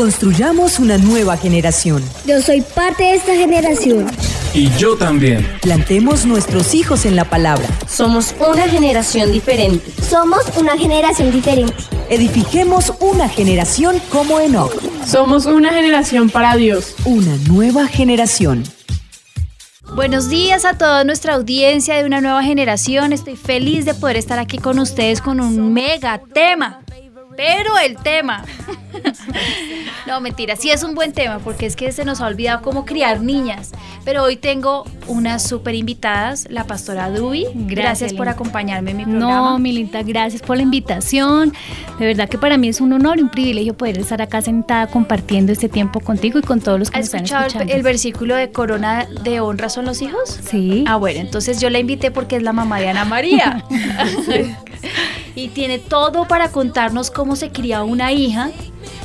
Construyamos una nueva generación. Yo soy parte de esta generación. Y yo también. Plantemos nuestros hijos en la palabra. Somos una generación diferente. Somos una generación diferente. Edifiquemos una generación como Enoch. Somos una generación para Dios. Una nueva generación. Buenos días a toda nuestra audiencia de una nueva generación. Estoy feliz de poder estar aquí con ustedes con un mega tema. Pero el tema. No, mentira, sí es un buen tema porque es que se nos ha olvidado cómo criar niñas. Pero hoy tengo unas súper invitadas, la pastora Dubi. Gracias, por acompañarme en mi programa. No, Milita, gracias por la invitación. De verdad que para mí es un honor y un privilegio poder estar acá sentada compartiendo este tiempo contigo y con todos los que ¿Has están escuchado escuchando. el, el versículo de corona de honra son los hijos? Sí. Ah, bueno, entonces yo la invité porque es la mamá de Ana María. y tiene todo para contarnos cómo se cría una hija,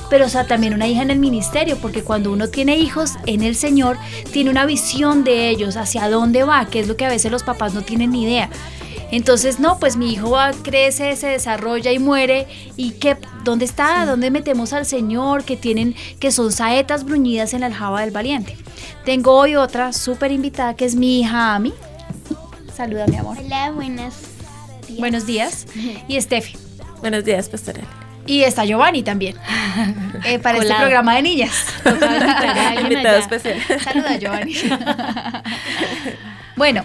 pero o sea, también una hija en el ministerio, porque cuando uno tiene hijos en el Señor, tiene una visión de ellos, hacia dónde va, que es lo que a veces los papás no tienen ni idea. Entonces, no, pues mi hijo va, crece, se desarrolla y muere. ¿Y qué? ¿Dónde está? ¿Dónde metemos al Señor? Que tienen, que son saetas bruñidas en la aljaba del valiente. Tengo hoy otra súper invitada que es mi hija Ami. Saluda, mi amor. Hola, buenas. Buenos días. Y Steffi. Buenos días, pastora. Y está Giovanni también. eh, para este programa de niñas. Invitado especial. Saluda, Giovanni. bueno,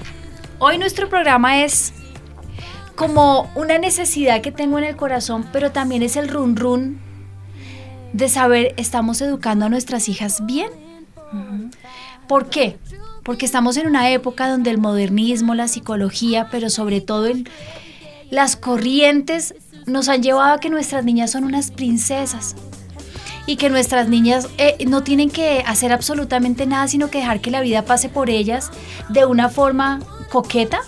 hoy nuestro programa es como una necesidad que tengo en el corazón, pero también es el run run de saber, ¿estamos educando a nuestras hijas bien? ¿Por qué? Porque estamos en una época donde el modernismo, la psicología, pero sobre todo el- las corrientes nos han llevado a que nuestras niñas son unas princesas y que nuestras niñas eh, no tienen que hacer absolutamente nada, sino que dejar que la vida pase por ellas de una forma coqueta.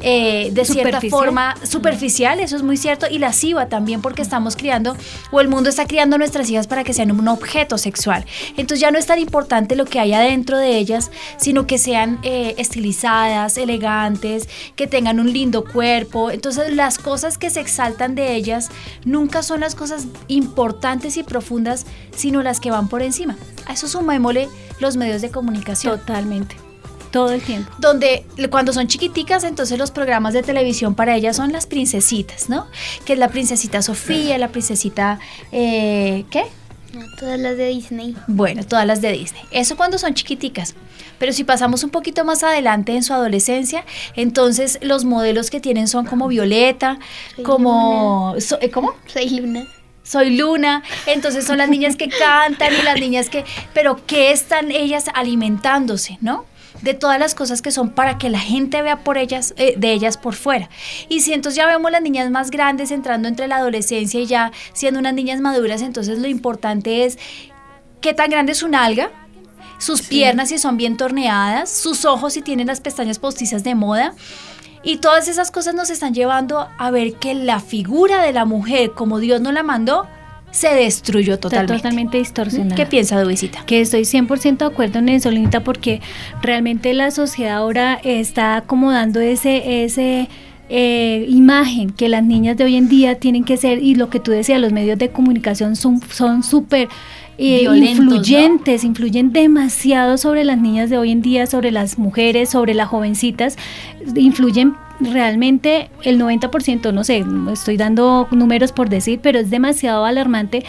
Eh, de cierta forma superficial, eso es muy cierto, y lasciva también porque estamos criando, o el mundo está criando a nuestras hijas para que sean un objeto sexual. Entonces ya no es tan importante lo que hay adentro de ellas, sino que sean eh, estilizadas, elegantes, que tengan un lindo cuerpo. Entonces las cosas que se exaltan de ellas nunca son las cosas importantes y profundas, sino las que van por encima. A eso sumémosle los medios de comunicación Totalmente. Todo el tiempo. donde cuando son chiquiticas, entonces los programas de televisión para ellas son las princesitas, ¿no? Que es la princesita Sofía, la princesita, eh, ¿qué? No, todas las de Disney. Bueno, todas las de Disney. Eso cuando son chiquiticas. Pero si pasamos un poquito más adelante en su adolescencia, entonces los modelos que tienen son como Violeta, Soy como... so- eh, ¿Cómo? Soy Luna. soy Luna, entonces son las niñas que cantan y las niñas que, pero ¿qué están ellas alimentándose, no? De todas las cosas que son para que la gente vea por ellas, eh, de ellas por fuera. Y si entonces ya vemos las niñas más grandes entrando entre la adolescencia y ya siendo unas niñas maduras, entonces lo importante es qué tan grande es su nalga, sus piernas si son bien torneadas, sus ojos si tienen las pestañas postizas de moda. Y todas esas cosas nos están llevando a ver que la figura de la mujer, como Dios nos la mandó, se destruyó Está totalmente. totalmente distorsionada. ¿Qué piensa Dubicita? Que estoy 100% de acuerdo en eso, Linita, porque realmente la sociedad ahora está acomodando ese, ese eh, imagen que las niñas de hoy en día tienen que ser, y lo que tú decías, los medios de comunicación son son súper eh, influyentes, influyen demasiado sobre las niñas de hoy en día, sobre las mujeres, sobre las jovencitas, influyen realmente el 90%, no sé, estoy dando números por decir, pero es demasiado alarmante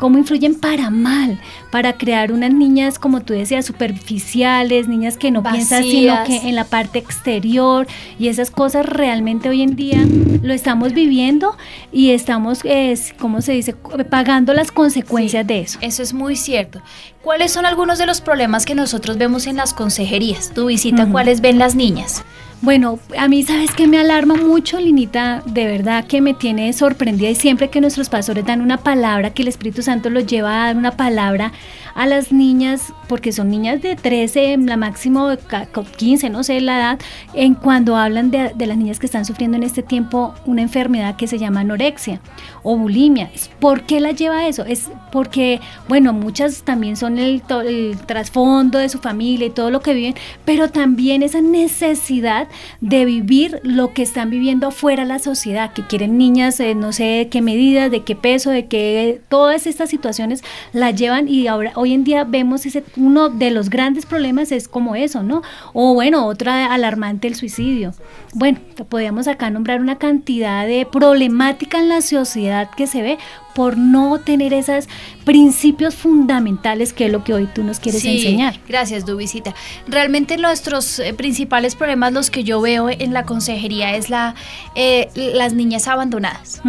cómo influyen para mal, para crear unas niñas, como tú decías, superficiales, niñas que no piensan sino que en la parte exterior y esas cosas realmente hoy en día lo estamos viviendo y estamos, eh, ¿cómo se dice?, pagando las consecuencias de eso. Eso es muy cierto. ¿Cuáles son algunos de los problemas que nosotros vemos en las consejerías? Tu visita. ¿cuáles ven las niñas? Bueno, a mí sabes que me alarma mucho, Linita, de verdad que me tiene sorprendida y siempre que nuestros pastores dan una palabra, que el Espíritu Santo los lleva a dar una palabra a las niñas, porque son niñas de 13, la máximo de ca- co- 15, no sé la edad, en cuando hablan de, de las niñas que están sufriendo en este tiempo una enfermedad que se llama anorexia o bulimia. ¿Por qué la lleva eso? Es porque, bueno, muchas también son el, el trasfondo de su familia y todo lo que viven, pero también esa necesidad de vivir lo que están viviendo afuera la sociedad, que quieren niñas, eh, no sé de qué medidas, de qué peso, de qué, todas estas situaciones las llevan y ahora, hoy en día vemos ese, uno de los grandes problemas es como eso, ¿no? O bueno, otra alarmante, el suicidio. Bueno, podríamos acá nombrar una cantidad de problemática en la sociedad que se ve por no tener esos principios fundamentales que es lo que hoy tú nos quieres Sí, enseñar. Gracias, Dubicita. Realmente nuestros eh, principales problemas, los que yo veo en la consejería, es la, eh, las niñas abandonadas.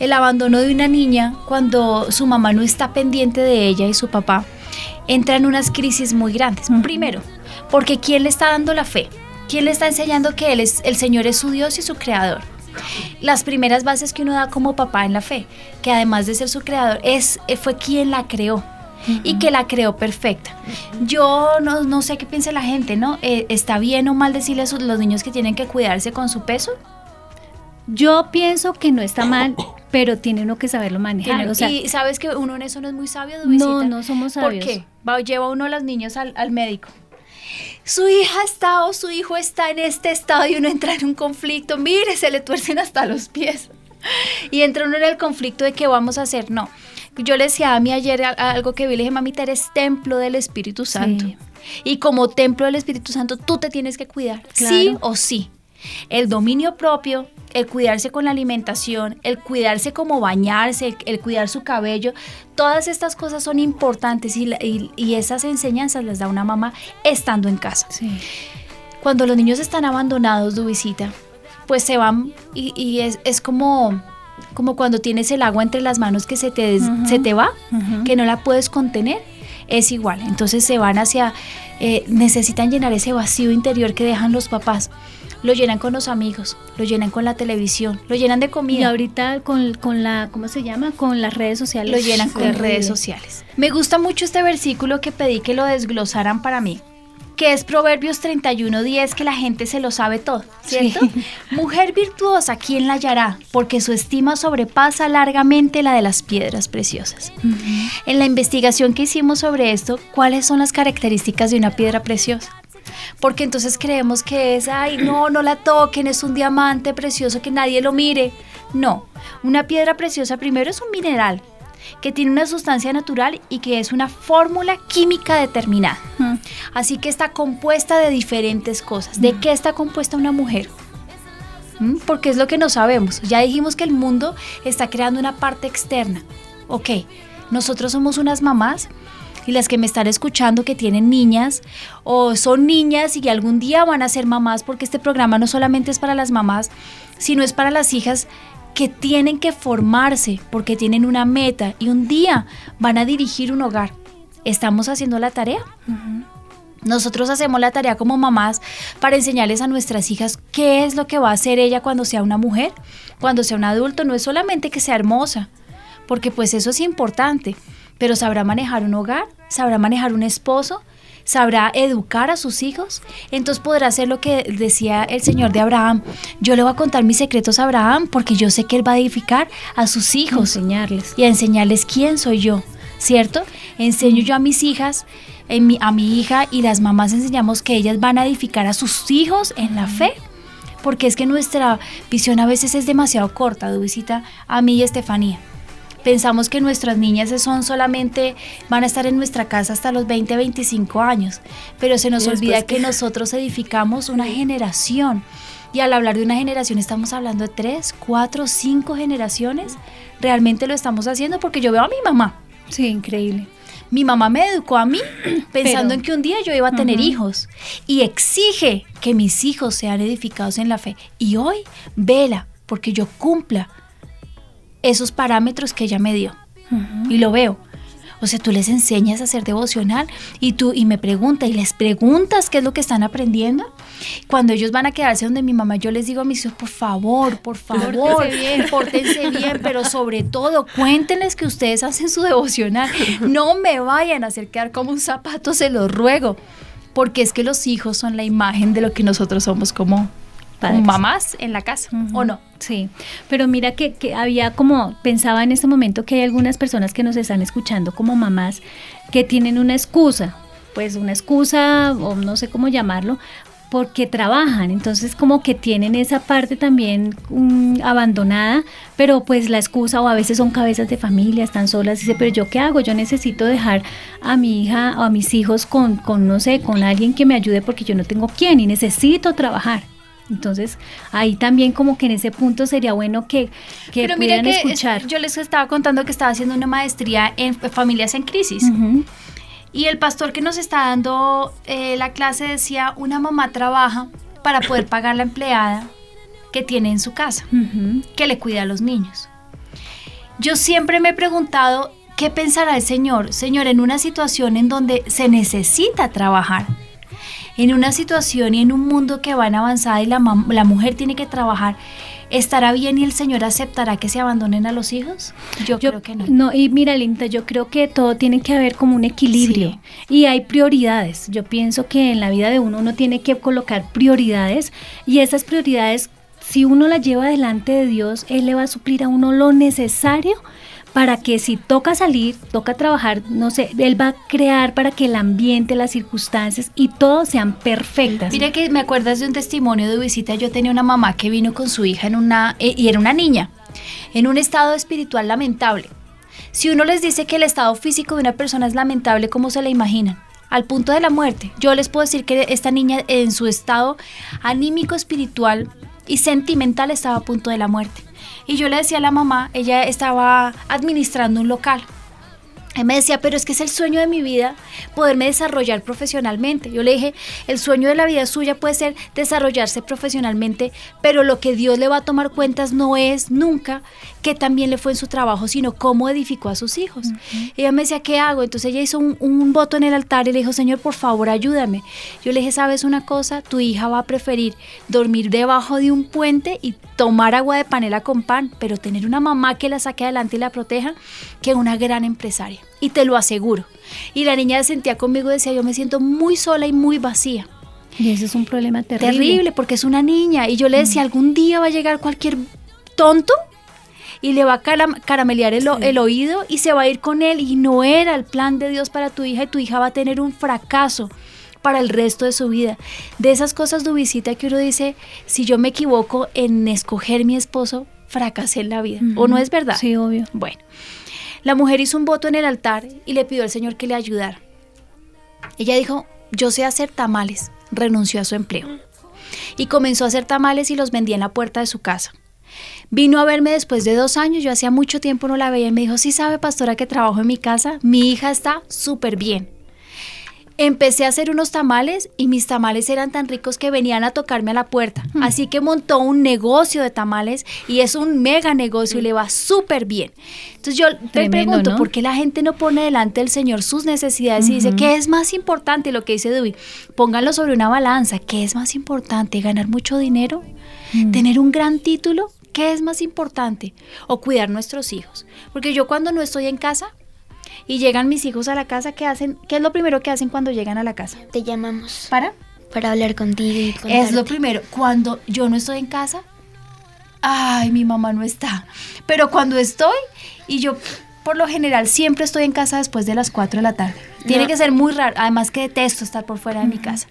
El abandono de una niña cuando su mamá no está pendiente de ella y su papá entra en unas crisis muy grandes. Primero, porque ¿quién le está dando la fe? ¿Quién le está enseñando que él es, el Señor es su Dios y su creador? Las primeras bases que uno da como papá en la fe, que además de ser su creador, es, eh, fue quien la creó y que la creó perfecta. Yo no, no sé qué piensa la gente, ¿no? Eh, ¿Está bien o mal decirle a sus- los niños que tienen que cuidarse con su peso? Yo pienso que no está mal, pero tiene uno que saberlo manejar. Tiene- o sea, y sabes que uno en eso no es muy sabio, Dubicita? no, no somos sabios. ¿Por qué? Va, lleva uno a los niños al, al médico. Su hija está o su hijo está en este estado y uno entra en un conflicto. Mire, se le tuercen hasta los pies. Y entra uno en el conflicto de qué vamos a hacer. No. Yo le decía a mí ayer algo que vi, le dije, mamita, eres templo del Espíritu Santo. Sí. Y como templo del Espíritu Santo, tú te tienes que cuidar. Sí Claro. o sí. El dominio propio, el cuidarse con la alimentación, el cuidarse como bañarse, el, el cuidar su cabello, todas estas cosas son importantes y, la- y- y esas enseñanzas las da una mamá estando en casa. Sí. Cuando los niños están abandonados, Dubicita, pues se van y, y es, es como, como cuando tienes el agua entre las manos que se te, des- se te va, que no la puedes contener. Es igual, entonces se van hacia, eh, necesitan llenar ese vacío interior que dejan los papás. Lo llenan con los amigos, lo llenan con la televisión, lo llenan de Y comida. ahorita con, con la, ¿cómo se llama? Con las redes sociales. lo llenan con redes sociales. Me gusta mucho este versículo que pedí que lo desglosaran para mí, que es Proverbios 31:10, que la gente se lo sabe todo, ¿cierto? Mujer virtuosa, ¿quién la hallará? Porque su estima sobrepasa largamente la de las piedras preciosas. En la investigación que hicimos sobre esto, ¿cuáles son las características de una piedra preciosa? Porque entonces creemos que es, ay, no, no la toquen, es un diamante precioso que nadie lo mire. No, una piedra preciosa primero es un mineral que tiene una sustancia natural y que es una fórmula química determinada. Mm. Así que está compuesta de diferentes cosas. ¿De qué está compuesta una mujer? ¿Mm? Porque es lo que no sabemos. Ya dijimos que el mundo está creando una parte externa. Ok, nosotros somos unas mamás y las que me están escuchando que tienen niñas o son niñas y que algún día van a ser mamás porque este programa no solamente es para las mamás, sino es para las hijas que tienen que formarse porque tienen una meta y un día van a dirigir un hogar. ¿Estamos haciendo la tarea? Nosotros hacemos la tarea como mamás para enseñarles a nuestras hijas qué es lo que va a hacer ella cuando sea una mujer, cuando sea un adulto. No es solamente que sea hermosa, porque pues eso es importante, pero sabrá manejar un hogar, sabrá manejar un esposo, sabrá educar a sus hijos. Entonces podrá hacer lo que decía el Señor de Abraham. Yo le voy a contar mis secretos a Abraham porque yo sé que él va a edificar a sus hijos Enseñarles. y a enseñarles quién soy yo, ¿cierto? Enseño yo a mis hijas, en mi- a mi hija y las mamás enseñamos que ellas van a edificar a sus hijos en la fe. Porque es que nuestra visión a veces es demasiado corta, Dubicita, a mí y Estefanía. Pensamos que nuestras niñas son solamente, van a estar en nuestra casa hasta los 20, 25 años, pero se nos olvida que nosotros edificamos una generación. Y al hablar de una generación estamos hablando de tres, cuatro, cinco generaciones. Realmente lo estamos haciendo porque yo veo a mi mamá. Sí, increíble. Mi mamá me educó a mí pensando Pero- en que un día yo iba a tener hijos y exige que mis hijos sean edificados en la fe. Y hoy vela porque yo cumpla esos parámetros que ella me dio. Y lo veo. O sea, tú les enseñas a hacer devocional y tú y me pregunta y les preguntas qué es lo que están aprendiendo. Cuando ellos van a quedarse donde mi mamá, yo les digo a mis hijos, por favor, por favor, Pórtense bien. pórtense bien, pero sobre todo cuéntenles que ustedes hacen su devocional. No me vayan a hacer quedar como un zapato, se los ruego. Porque es que los hijos son la imagen de lo que nosotros somos como Padres. mamás en la casa, ¿o no? Sí, pero mira que, que había como, pensaba en este momento que hay algunas personas que nos están escuchando como mamás que tienen una excusa, pues una excusa o no sé cómo llamarlo, porque trabajan, entonces como que tienen esa parte también mm, abandonada, pero pues la excusa o a veces son cabezas de familia, están solas, dice, pero yo qué hago, yo necesito dejar a mi hija o a mis hijos con, con no sé, con alguien que me ayude porque yo no tengo quién y necesito trabajar. Entonces, ahí también como que en ese punto sería bueno que, que Pero mira pudieran que escuchar. yo les estaba contando que estaba haciendo una maestría en familias en crisis. Y el pastor que nos está dando eh, la clase decía, una mamá trabaja para poder pagar la empleada que tiene en su casa, que le cuida a los niños. Yo siempre me he preguntado, ¿qué pensará el Señor? Señor, en una situación en donde se necesita trabajar, en una situación y en un mundo que va en avanzada y la, la mujer tiene que trabajar, ¿estará bien y el Señor aceptará que se abandonen a los hijos? Yo, Yo- creo que no. y mira, Linda, yo creo que todo tiene que haber como un equilibrio y hay prioridades. Yo pienso que en la vida de uno uno tiene que colocar prioridades y esas prioridades, si uno las lleva delante de Dios, Él le va a suplir a uno lo necesario para que si toca salir, toca trabajar, no sé, Él va a crear para que el ambiente, las circunstancias y todo sean perfectas. Mira que me acuerdas de un testimonio de visita. Yo tenía una mamá que vino con su hija en una eh, y era una niña en un estado espiritual lamentable. Si uno les dice que el estado físico de una persona es lamentable, ¿cómo se la imaginan? Al punto de la muerte. Yo les puedo decir que esta niña en su estado anímico, espiritual y sentimental estaba a punto de la muerte. Y yo le decía a la mamá, ella estaba administrando un local. Él me decía, pero es que es el sueño de mi vida poderme desarrollar profesionalmente. Yo le dije, el sueño de la vida suya puede ser desarrollarse profesionalmente, pero lo que Dios le va a tomar cuentas no es nunca que también le fue en su trabajo, sino cómo edificó a sus hijos. Ella me decía, ¿qué hago? Entonces ella hizo un, un voto en el altar y le dijo, Señor, por favor, ayúdame. Yo le dije, ¿sabes una cosa? Tu hija va a preferir dormir debajo de un puente y tomar agua de panela con pan, pero tener una mamá que la saque adelante y la proteja, que una gran empresaria. Y te lo aseguro. Y la niña se sentía conmigo y decía, yo me siento muy sola y muy vacía. y eso es un problema terrible. Terrible, porque es una niña. Y yo le decía, algún día va a llegar cualquier tonto y le va a caram- caramelear el oído y se va a ir con él. Y no era el plan de Dios para tu hija y tu hija va a tener un fracaso para el resto de su vida. De esas cosas, Dubicita, que uno dice, si yo me equivoco en escoger mi esposo, fracasé en la vida. ¿O no es verdad? Sí, obvio. Bueno, la mujer hizo un voto en el altar y le pidió al Señor que le ayudara. Ella dijo, yo sé hacer tamales, renunció a su empleo. Y comenzó a hacer tamales y los vendía en la puerta de su casa. Vino a verme después de dos años, yo hacía mucho tiempo no la veía y me dijo, sí sabe pastora que trabajo en mi casa, mi hija está súper bien. Empecé a hacer unos tamales y mis tamales eran tan ricos que venían a tocarme a la puerta. Así que montó un negocio de tamales y es un mega negocio y le va súper bien. Entonces yo me Tremendo, pregunto, ¿no? ¿por qué la gente no pone delante del Señor sus necesidades y dice, ¿qué es más importante? Lo que dice Duby, pónganlo sobre una balanza. ¿Qué es más importante? ¿Ganar mucho dinero? ¿Tener un gran título? ¿Qué es más importante? O cuidar nuestros hijos. Porque yo cuando no estoy en casa y llegan mis hijos a la casa, ¿qué hacen? ¿Qué es lo primero que hacen cuando llegan a la casa? Te llamamos ¿Para? para hablar contigo y Es lo contarte. primero. Cuando yo no estoy en casa, ay, mi mamá no está. Pero cuando estoy, y yo por lo general siempre estoy en casa después de las 4 de la tarde. Tiene No. que ser muy raro, además que detesto estar por fuera de mi casa.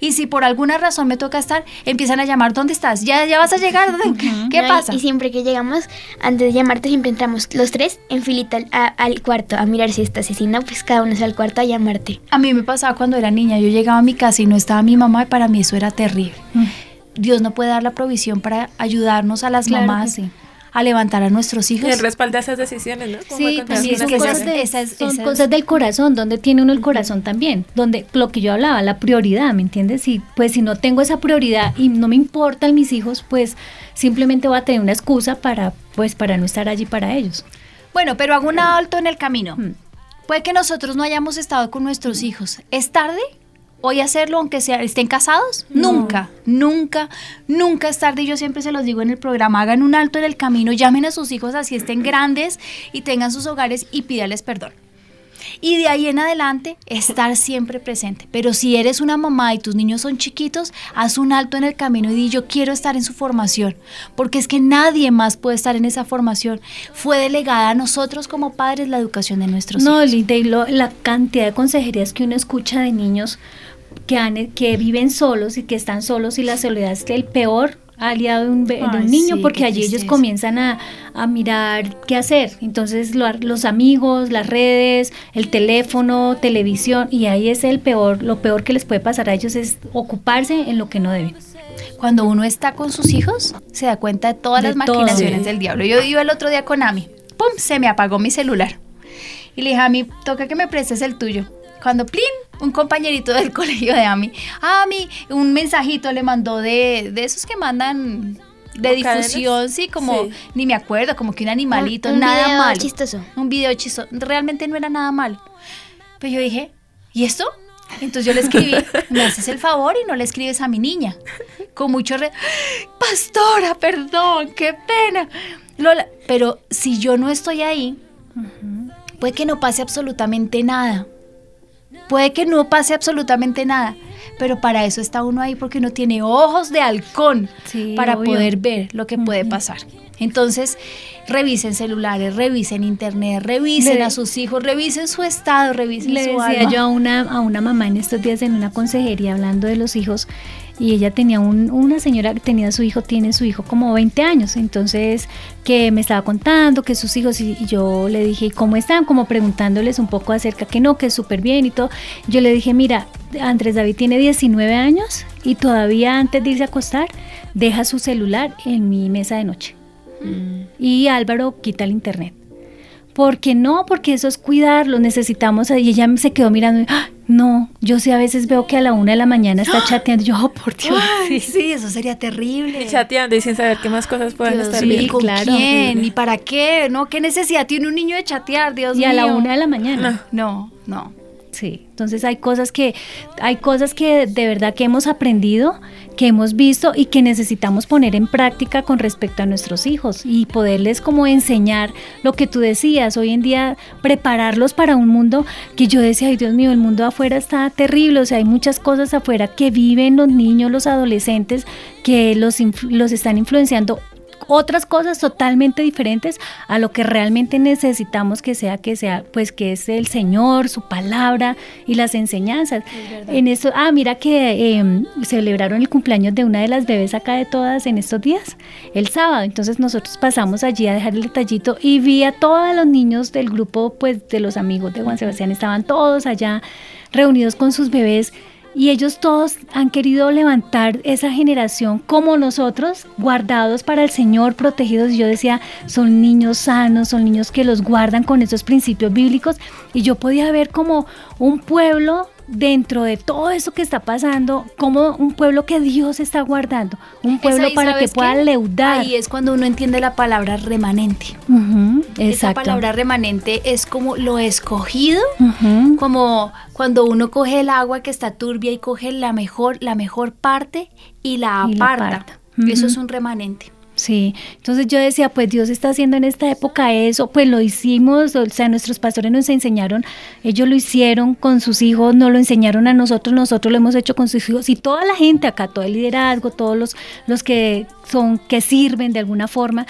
Y si por alguna razón me toca estar, empiezan a llamar, ¿dónde estás? ¿Ya, ya vas a llegar? ¿Qué No, pasa? Y, siempre que llegamos, antes de llamarte, siempre entramos los tres en filita al, a- al cuarto a mirar si estás y si no, pues cada uno va al cuarto a llamarte. A mí me pasaba cuando era niña, yo llegaba a mi casa y no estaba mi mamá y para mí eso era terrible. Dios no puede dar la provisión para ayudarnos a las Claro que mamás sí. A levantar a nuestros hijos. Y el respaldo a esas decisiones, ¿no? Como Sí, también es son cosas, señora. de, esa es- son cosas del corazón, donde tiene uno el corazón también, donde lo que yo hablaba, la prioridad, ¿me entiendes? Y pues si no tengo esa prioridad y no me importan mis hijos, pues simplemente voy a tener una excusa para pues para no estar allí para ellos. Bueno, pero hago un alto en el camino. Puede que nosotros no hayamos estado con nuestros hijos. ¿Es tarde hoy hacerlo aunque sea, estén casados? Nunca, nunca, nunca es tarde. Y yo siempre se los digo en el programa, hagan un alto en el camino, llamen a sus hijos así estén grandes y tengan sus hogares y pídales perdón. Y de ahí en adelante, estar siempre presente. Pero si eres una mamá y tus niños son chiquitos, haz un alto en el camino y di yo quiero estar en su formación. Porque es que nadie más puede estar en esa formación. Fue delegada a nosotros como padres la educación de nuestros No, hijos. Lo- la cantidad de consejerías que uno escucha de niños que, han, que viven solos y que están solos y la soledad es el peor aliado de un, be- de un Ay, niño sí, porque allí ellos comienzan a, a mirar qué hacer. Entonces lo- los amigos, las redes, el teléfono, televisión y ahí es el peor, lo peor que les puede pasar a ellos es ocuparse en lo que no deben. Cuando uno está con sus hijos, se da cuenta de todas De las maquinaciones del diablo. Yo iba el otro día con Ami, ¡pum! Se me apagó mi celular. Y le dije, Ami, toca que me prestes el tuyo. Cuando, plin, un compañerito del colegio de Ami, Ami, un mensajito le mandó de, de esos que mandan de difusión, sí, como, Sí. ni me acuerdo, como que un animalito, Un- un nada video malo. chistoso. Un video chistoso. Realmente no era nada malo. Pero yo dije, ¿y esto? Entonces yo le escribí, me haces el favor y no le escribes a mi niña. Con mucho re... Pastora, perdón, qué pena. Lola, pero si yo no estoy ahí, puede que no pase absolutamente nada. Puede que no pase absolutamente nada. Pero para eso está uno ahí porque uno tiene ojos de halcón Sí, para obvio. poder ver lo que puede pasar. Entonces, revisen celulares, revisen internet, revisen Le- a sus hijos, revisen su estado, revisen Le su decía alma. yo a una, a una mamá en estos días en una consejería hablando de los hijos y ella tenía un- una señora que tenía su hijo, tiene su hijo como 20 años, entonces que me estaba contando que sus hijos y, y yo le dije, "¿Y ¿cómo están? Como preguntándoles un poco acerca que no, que es súper bien y todo. Yo le dije, mira, Andrés David tiene 19 años y todavía antes de irse a acostar deja su celular en mi mesa de noche. Y Álvaro quita el internet. Porque no, porque eso es cuidarlo, necesitamos. Y ella se quedó mirando, "Ah, no, yo sí a veces veo que a la una de la mañana está chateando. Yo, oh, por Dios. Ay, sí. sí, eso sería terrible. Y chateando y sin saber qué más cosas pueden Dios estar mío, viendo. ¿con claro. quién? ¿Y para qué? ¿No? ¿Qué necesidad tiene un niño de chatear, Dios Y mío? a la una de la mañana. No, no. Sí, entonces hay cosas que hay cosas que de verdad que hemos aprendido, que hemos visto y que necesitamos poner en práctica con respecto a nuestros hijos y poderles como enseñar lo que tú decías, hoy en día prepararlos para un mundo que yo decía, ay Dios mío, el mundo afuera está terrible, o sea, hay muchas cosas afuera que viven los niños, los adolescentes que los los están influenciando otras cosas totalmente diferentes a lo que realmente necesitamos que sea, que sea, pues que es el Señor, su palabra y las enseñanzas. En esto, ah, mira que eh, celebraron el cumpleaños de una de las bebés acá de todas en estos días, el sábado. Entonces nosotros pasamos allí a dejar el detallito y vi a todos los niños del grupo, pues de los amigos de Juan Sebastián, estaban todos allá reunidos con sus bebés. Y ellos todos han querido levantar esa generación como nosotros, guardados para el Señor, protegidos. Yo decía, son niños sanos, son niños que los guardan con esos principios bíblicos. Y yo podía ver como un pueblo dentro de todo eso que está pasando, como un pueblo que Dios está guardando, un pueblo ahí, para que ¿sabes pueda qué? leudar. Ahí es cuando uno entiende la palabra remanente. Esa palabra remanente es como lo escogido, como cuando uno coge el agua que está turbia y coge la mejor, la mejor parte y la Y la aparta. Eso es un remanente. Sí, entonces yo decía, pues Dios está haciendo en esta época eso, pues lo hicimos, o sea, nuestros pastores nos enseñaron, ellos lo hicieron con sus hijos, nos lo enseñaron a nosotros, nosotros lo hemos hecho con sus hijos y toda la gente acá, todo el liderazgo, todos los, los que son, que sirven de alguna forma.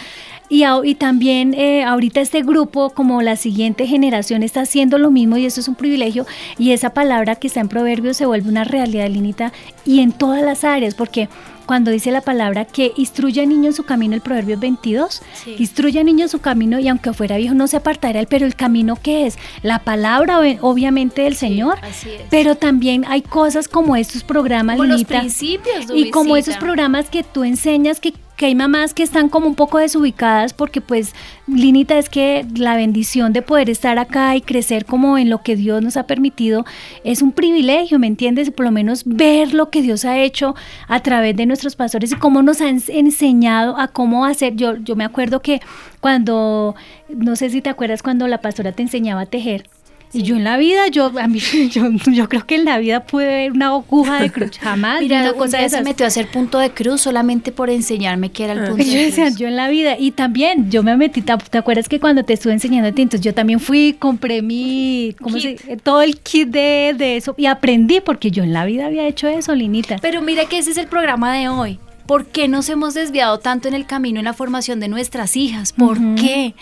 Y, y también eh, ahorita este grupo, como la siguiente generación, está haciendo lo mismo y eso es un privilegio. Y esa palabra que está en Proverbios se vuelve una realidad, Linita, y en todas las áreas, porque cuando dice la palabra que instruye al niño en su camino, el Proverbios 22, Sí. instruye al niño en su camino y aunque fuera viejo no se apartará él, pero el camino que es la palabra ob- obviamente del Señor, así es. pero también hay cosas como estos programas, Como los principios, y como esos programas que tú enseñas que, hay mamás que están como un poco desubicadas porque pues Linita es que la bendición de poder estar acá y crecer como en lo que Dios nos ha permitido es un privilegio, ¿me entiendes? Por lo menos ver lo que Dios ha hecho a través de nuestros pastores y cómo nos han enseñado a cómo hacer. Yo, yo me acuerdo que cuando, no sé si te acuerdas cuando la pastora te enseñaba a tejer. Y yo en la vida, yo, a mí, yo, yo creo que en la vida pude ver una aguja de cruz, jamás. Mira, una un cosa de se metió a hacer punto de cruz solamente por enseñarme qué era el Ah. punto Y yo de decía, cruz. yo en la vida, y también yo me metí, ¿te acuerdas que cuando te estuve enseñando a ti, entonces yo también fui, compré mi, ¿cómo Kit. se todo el kit de, de eso y aprendí porque yo en la vida había hecho eso, Linita. Pero mira que ese es el programa de hoy. ¿Por qué nos hemos desviado tanto en el camino en la formación de nuestras hijas? ¿Por qué?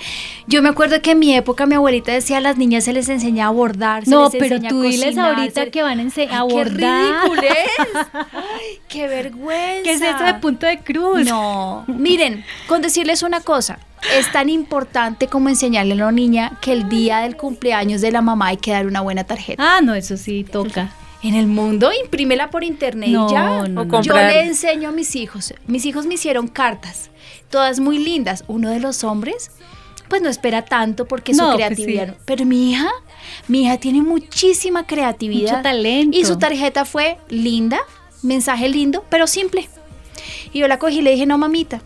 Yo me acuerdo que en mi época mi abuelita decía a las niñas se les enseña a bordar, se No, les pero enseña a tú diles ahorita se- que van a ense- a ¡Qué bordar. ridículo es! ¡Ay, qué vergüenza! ¿Qué es eso de punto de cruz? No, miren, con decirles una cosa, es tan importante como enseñarle a la niña que el día del cumpleaños de la mamá hay que dar una buena tarjeta. Ah, no, eso sí toca. En el mundo, imprímela por internet y ya. no, O no. Yo le enseño a mis hijos. Mis hijos me hicieron cartas, todas muy lindas. Uno de los hombres, pues no espera tanto porque No, su pues creatividad. sí. no. Pero mi hija, mi hija tiene muchísima creatividad. Mucho talento. Y su tarjeta fue linda, mensaje lindo, pero simple. Y yo la cogí y le dije, no, mamita,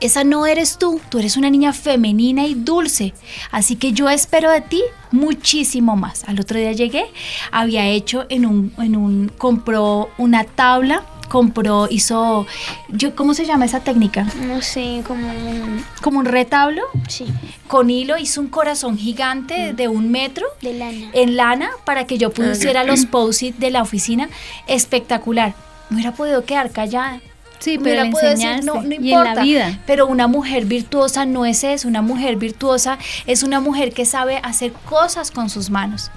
esa no eres tú, tú eres una niña femenina y dulce, así que yo espero de ti muchísimo más. Al otro día llegué, había hecho en un, en un, compró una tabla, compró, hizo, yo, ¿cómo se llama esa técnica? No sé, como un- Como un retablo, Sí, con hilo, hizo un corazón gigante de un metro de lana. en lana para que yo pusiera los post-it de la oficina, espectacular. Me hubiera podido quedar callada. Sí, pero le podido decir, no, no y en importa. la vida. Pero una mujer virtuosa no es eso. Una mujer virtuosa es una mujer que sabe hacer cosas con sus manos.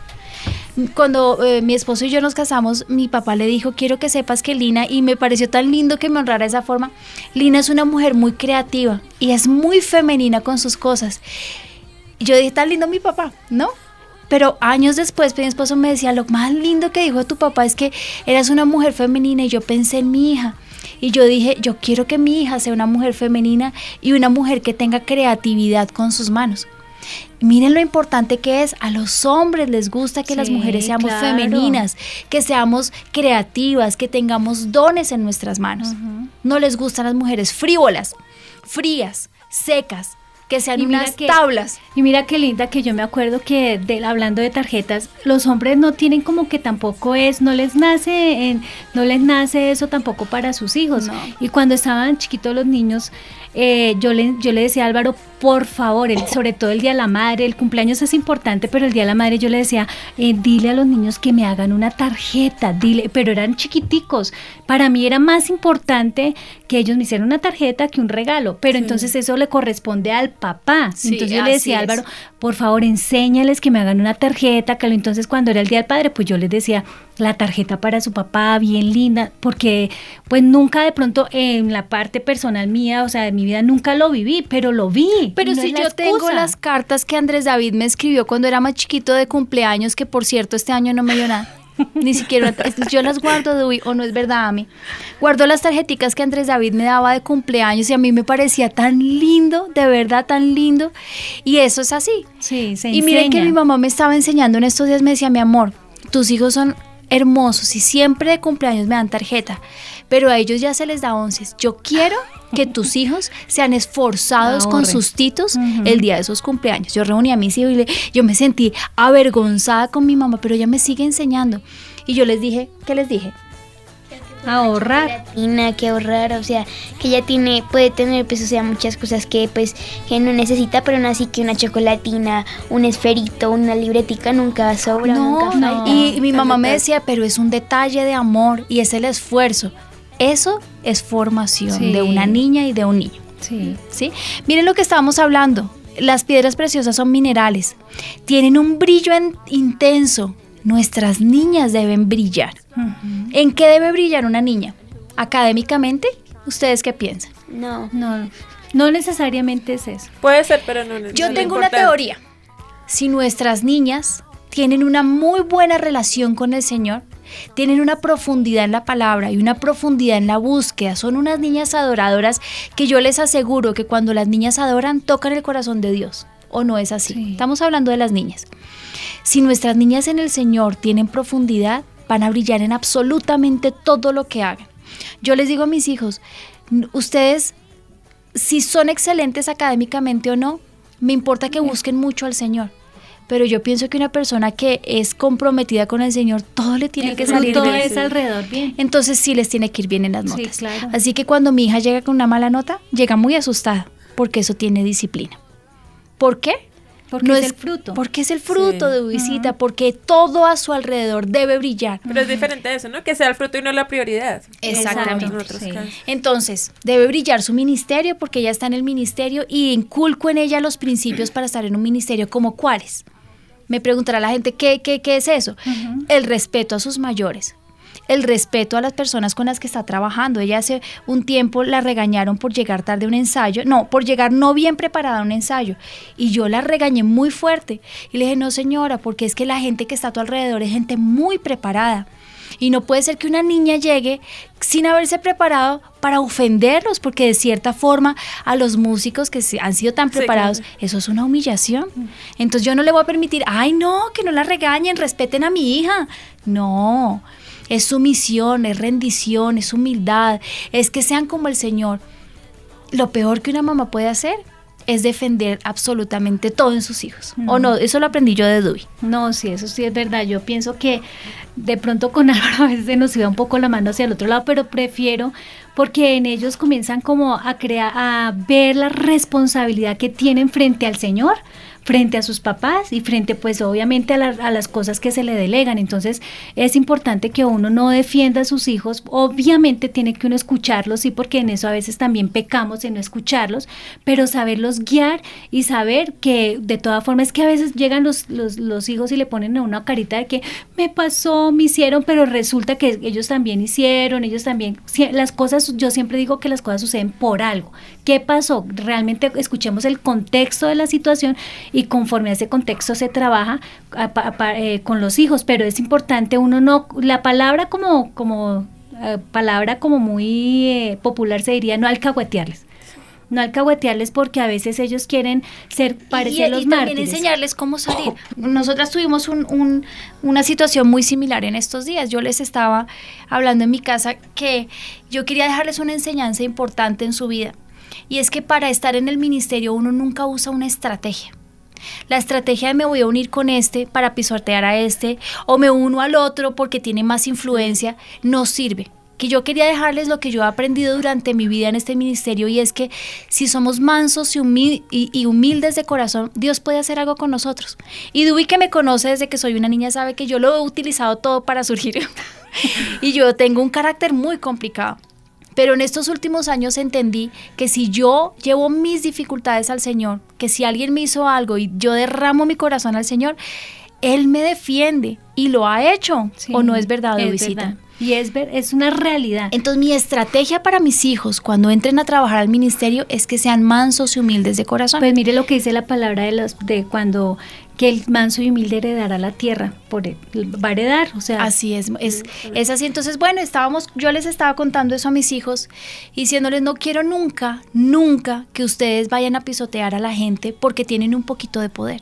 Cuando eh, mi esposo y yo nos casamos, mi papá le dijo, quiero que sepas que Lina, y me pareció tan lindo que me honrara de esa forma, Lina es una mujer muy creativa y es muy femenina con sus cosas. Y yo dije, tan lindo mi papá, ¿no? Pero años después, mi esposo me decía, lo más lindo que dijo tu papá es que eras una mujer femenina y yo pensé en mi hija. Y yo dije, yo quiero que mi hija sea una mujer femenina y una mujer que tenga creatividad con sus manos. Miren lo importante que es, a los hombres les gusta que las mujeres seamos claro. femeninas, que seamos creativas, que tengamos dones en nuestras manos. No les gustan las mujeres frívolas, frías, secas, que sean Y unas que- tablas. Y mira qué linda que yo me acuerdo que de, hablando de tarjetas, los hombres no tienen como que tampoco es, no les nace, en- no les nace eso tampoco para sus hijos. No. Y cuando estaban chiquitos los niños, eh, yo le, yo le decía a Álvaro, por favor, el- sobre todo el día de la madre, el cumpleaños es importante, pero el día de la madre yo le decía, eh, dile a los niños que me hagan una tarjeta, dile, pero eran chiquiticos. Para mí era más importante que ellos me hicieran una tarjeta que un regalo, pero entonces eso le corresponde al papá. Sí, entonces yo le decía a. Álvaro, por favor, enséñales que me hagan una tarjeta, que lo- entonces cuando era el Día del Padre, pues yo les decía la tarjeta para su papá, bien linda, porque pues nunca de pronto en la parte personal mía, o sea, de mi vida nunca lo viví, pero lo vi. Pero no si la yo tengo las cartas que Andrés David me escribió cuando era más chiquito de cumpleaños, que por cierto este año no me dio nada. Ni siquiera yo las guardo de o no es verdad a mí. Guardo las tarjeticas que Andrés David me daba de cumpleaños y a mí me parecía tan lindo, de verdad tan lindo. Y eso es así. Sí, se Y miren que mi mamá me estaba enseñando en estos días, me decía, mi amor, tus hijos son hermosos y siempre de cumpleaños me dan tarjeta, pero a ellos ya se les da once. Yo quiero que tus hijos sean esforzados con sus titos el día de sus cumpleaños. Yo reuní a mis hijos y le- yo me sentí avergonzada con mi mamá, pero ella me sigue enseñando. Y yo les dije, ¿qué les dije? ahorrar. Chocolatina, que ahorrar, o sea, que ella tiene, puede tener, pues, o sea, muchas cosas que, pues, que no necesita, pero no así que una chocolatina, un esferito, una libretica nunca sobra, nunca No, falta. y mi mamá me decía, pero es un detalle de amor y es el esfuerzo. Eso es formación Sí. de una niña y de un niño. Sí. ¿sí? Miren lo que estábamos hablando. Las piedras preciosas son minerales. Tienen un brillo en- intenso. Nuestras niñas deben brillar. ¿En qué debe brillar una niña? ¿Académicamente? ¿Ustedes qué piensan? No. No, no necesariamente es eso. Puede ser, pero no. Yo tengo una teoría. Si nuestras niñas tienen una muy buena relación con el Señor, tienen una profundidad en la palabra y una profundidad en la búsqueda, son unas niñas adoradoras que yo les aseguro que cuando las niñas adoran tocan el corazón de Dios. ¿O no es así? Sí. Estamos hablando de las niñas. Si nuestras niñas en el Señor tienen profundidad, van a brillar en absolutamente todo lo que hagan. Yo les digo a mis hijos, ustedes si son excelentes académicamente o no, me importa que busquen mucho al Señor. Pero yo pienso que una persona que es comprometida con el Señor, todo le tiene El que salir bien. es alrededor bien. Entonces sí les tiene que ir bien en las Sí, notas. claro. Así que cuando mi hija llega con una mala nota, llega muy asustada, porque eso tiene disciplina. ¿Por qué? Porque no es el fruto. Porque es el fruto Sí. de visita, porque todo a su alrededor debe brillar. Pero es diferente eso, ¿no? Que sea el fruto y no la prioridad. Exactamente. En otros sí. casos. Entonces, debe brillar su ministerio porque ella está en el ministerio y inculco en ella los principios para estar en un ministerio como cuáles. Me preguntará la gente, ¿qué, qué, qué es eso? El respeto a sus mayores. El respeto a las personas con las que está trabajando. Ella hace un tiempo la regañaron por llegar tarde a un ensayo. No, por llegar no bien preparada a un ensayo. Y yo la regañé muy fuerte. Y le dije, no señora, porque es que la gente que está a tu alrededor es gente muy preparada. Y no puede ser que una niña llegue sin haberse preparado para ofenderlos, porque de cierta forma a los músicos que han sido tan Sí, preparados, claro. eso es una humillación. Entonces yo no le voy a permitir, ay no, que no la regañen, respeten a mi hija. No, es sumisión, es rendición, es humildad, es que sean como el Señor. Lo peor que una mamá puede hacer es defender absolutamente todo en sus hijos. O no, eso lo aprendí yo de Dewey. No, sí, eso sí es verdad. Yo pienso que de pronto con Álvaro a veces nos iba un poco la mano hacia el otro lado, pero prefiero porque en ellos comienzan como a crear, a ver la responsabilidad que tienen frente al Señor, frente a sus papás y frente pues obviamente a, la- las cosas que se le delegan. Entonces es importante que uno no defienda a sus hijos, obviamente tiene que uno escucharlos, sí, porque en eso a veces también pecamos en no escucharlos, pero saberlos guiar y saber que de todas formas es que a veces llegan los, los, los hijos y le ponen a una carita de que me pasó, me hicieron, pero resulta que ellos también hicieron, ellos también, las cosas, yo siempre digo que las cosas suceden por algo. ¿Qué pasó? Realmente escuchemos el contexto de la situación y conforme a ese contexto se trabaja eh, con los hijos, pero es importante uno no, la palabra como, como eh, palabra como muy eh, popular se diría no alcahuetearles. No alcahuetearles porque a veces ellos quieren ser parecer y, los y también mártires. enseñarles cómo salir. Nosotras tuvimos un- un- una situación muy similar en estos días. Yo les estaba hablando en mi casa que yo quería dejarles una enseñanza importante en su vida. Y es que para estar en el ministerio uno nunca usa una estrategia. La estrategia de me voy a unir con este para pisotear a este o me uno al otro porque tiene más influencia no sirve. Que yo quería dejarles lo que yo he aprendido durante mi vida en este ministerio y es que si somos mansos y, humi- y- y humildes de corazón, Dios puede hacer algo con nosotros. Y Dewey que me conoce desde que soy una niña sabe que yo lo he utilizado todo para surgir. y yo tengo un carácter muy complicado. Pero en estos últimos años entendí que si yo llevo mis dificultades al Señor, que si alguien me hizo algo y yo derramo mi corazón al Señor, Él me defiende y lo ha hecho. Sí, ¿O no es verdad, Luisita? Y es, ver- es una realidad. Entonces mi estrategia para mis hijos cuando entren a trabajar al ministerio es que sean mansos y humildes de corazón. Pues mire lo que dice la palabra de los de cuando que el manso y humilde heredará la tierra, por el- va a heredar, o sea, Así es, es, es así. Entonces, bueno, estábamos, yo les estaba contando eso a mis hijos, diciéndoles, no quiero nunca, nunca que ustedes vayan a pisotear a la gente porque tienen un poquito de poder.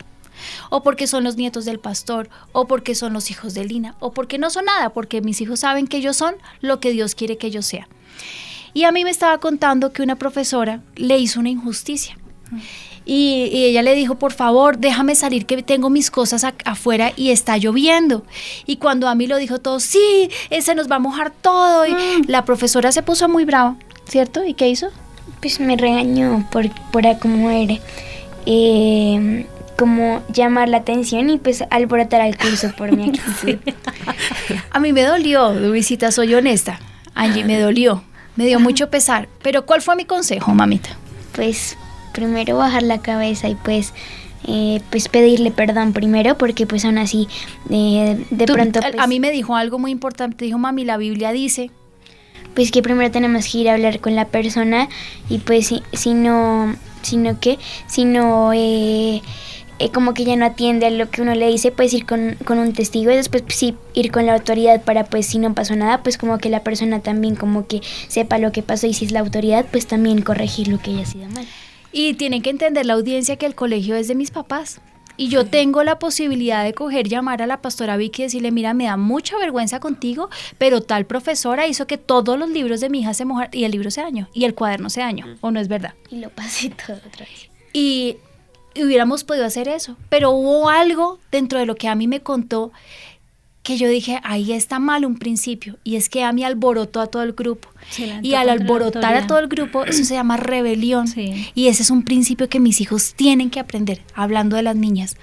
O porque son los nietos del pastor, o porque son los hijos de Lina, o porque no son nada, porque mis hijos saben que ellos son lo que Dios quiere que ellos sean. Y a mí me estaba contando que una profesora le hizo una injusticia. Y, y ella le dijo, por favor, déjame salir que tengo mis cosas afuera y está lloviendo. Y cuando a mí lo dijo todo, sí, se nos va a mojar todo. Y la profesora se puso muy brava, ¿cierto? ¿Y qué hizo? Pues me regañó por, por a cómo era. eh, como llamar la atención y pues alborotar al curso por mi actitud. A mí me dolió, Luisita, soy honesta. Angie, me dolió. Me dio mucho pesar. Pero ¿cuál fue mi consejo, mamita? Pues primero bajar la cabeza y pues eh, pues pedirle perdón primero porque pues aún así eh, de Tú- pronto a- pues, a mí me dijo algo muy importante. Dijo, mami, la Biblia dice pues que primero tenemos que ir a hablar con la persona y pues si, si no si no que si no eh, eh, como que ya no atiende a lo que uno le dice pues ir con, con un testigo y después pues, sí ir con la autoridad para pues si no pasó nada pues como que la persona también como que sepa lo que pasó y si es la autoridad pues también corregir lo que haya sido mal Y tienen que entender la audiencia que el colegio es de mis papás. Y yo tengo la posibilidad de coger, llamar a la pastora Vicky y decirle, mira, me da mucha vergüenza contigo, pero tal profesora hizo que todos los libros de mi hija se mojaran y el libro se dañó y el cuaderno se dañó, ¿o no es verdad? y lo pasé todo otra vez Y hubiéramos podido hacer eso, pero hubo algo dentro de lo que a mí me contó que yo dije, ahí está mal un principio, y es que a mí alborotó a todo el grupo. Y al alborotar a todo el grupo, eso se llama rebelión. Sí. Y ese es un principio que mis hijos tienen que aprender, hablando de las niñas.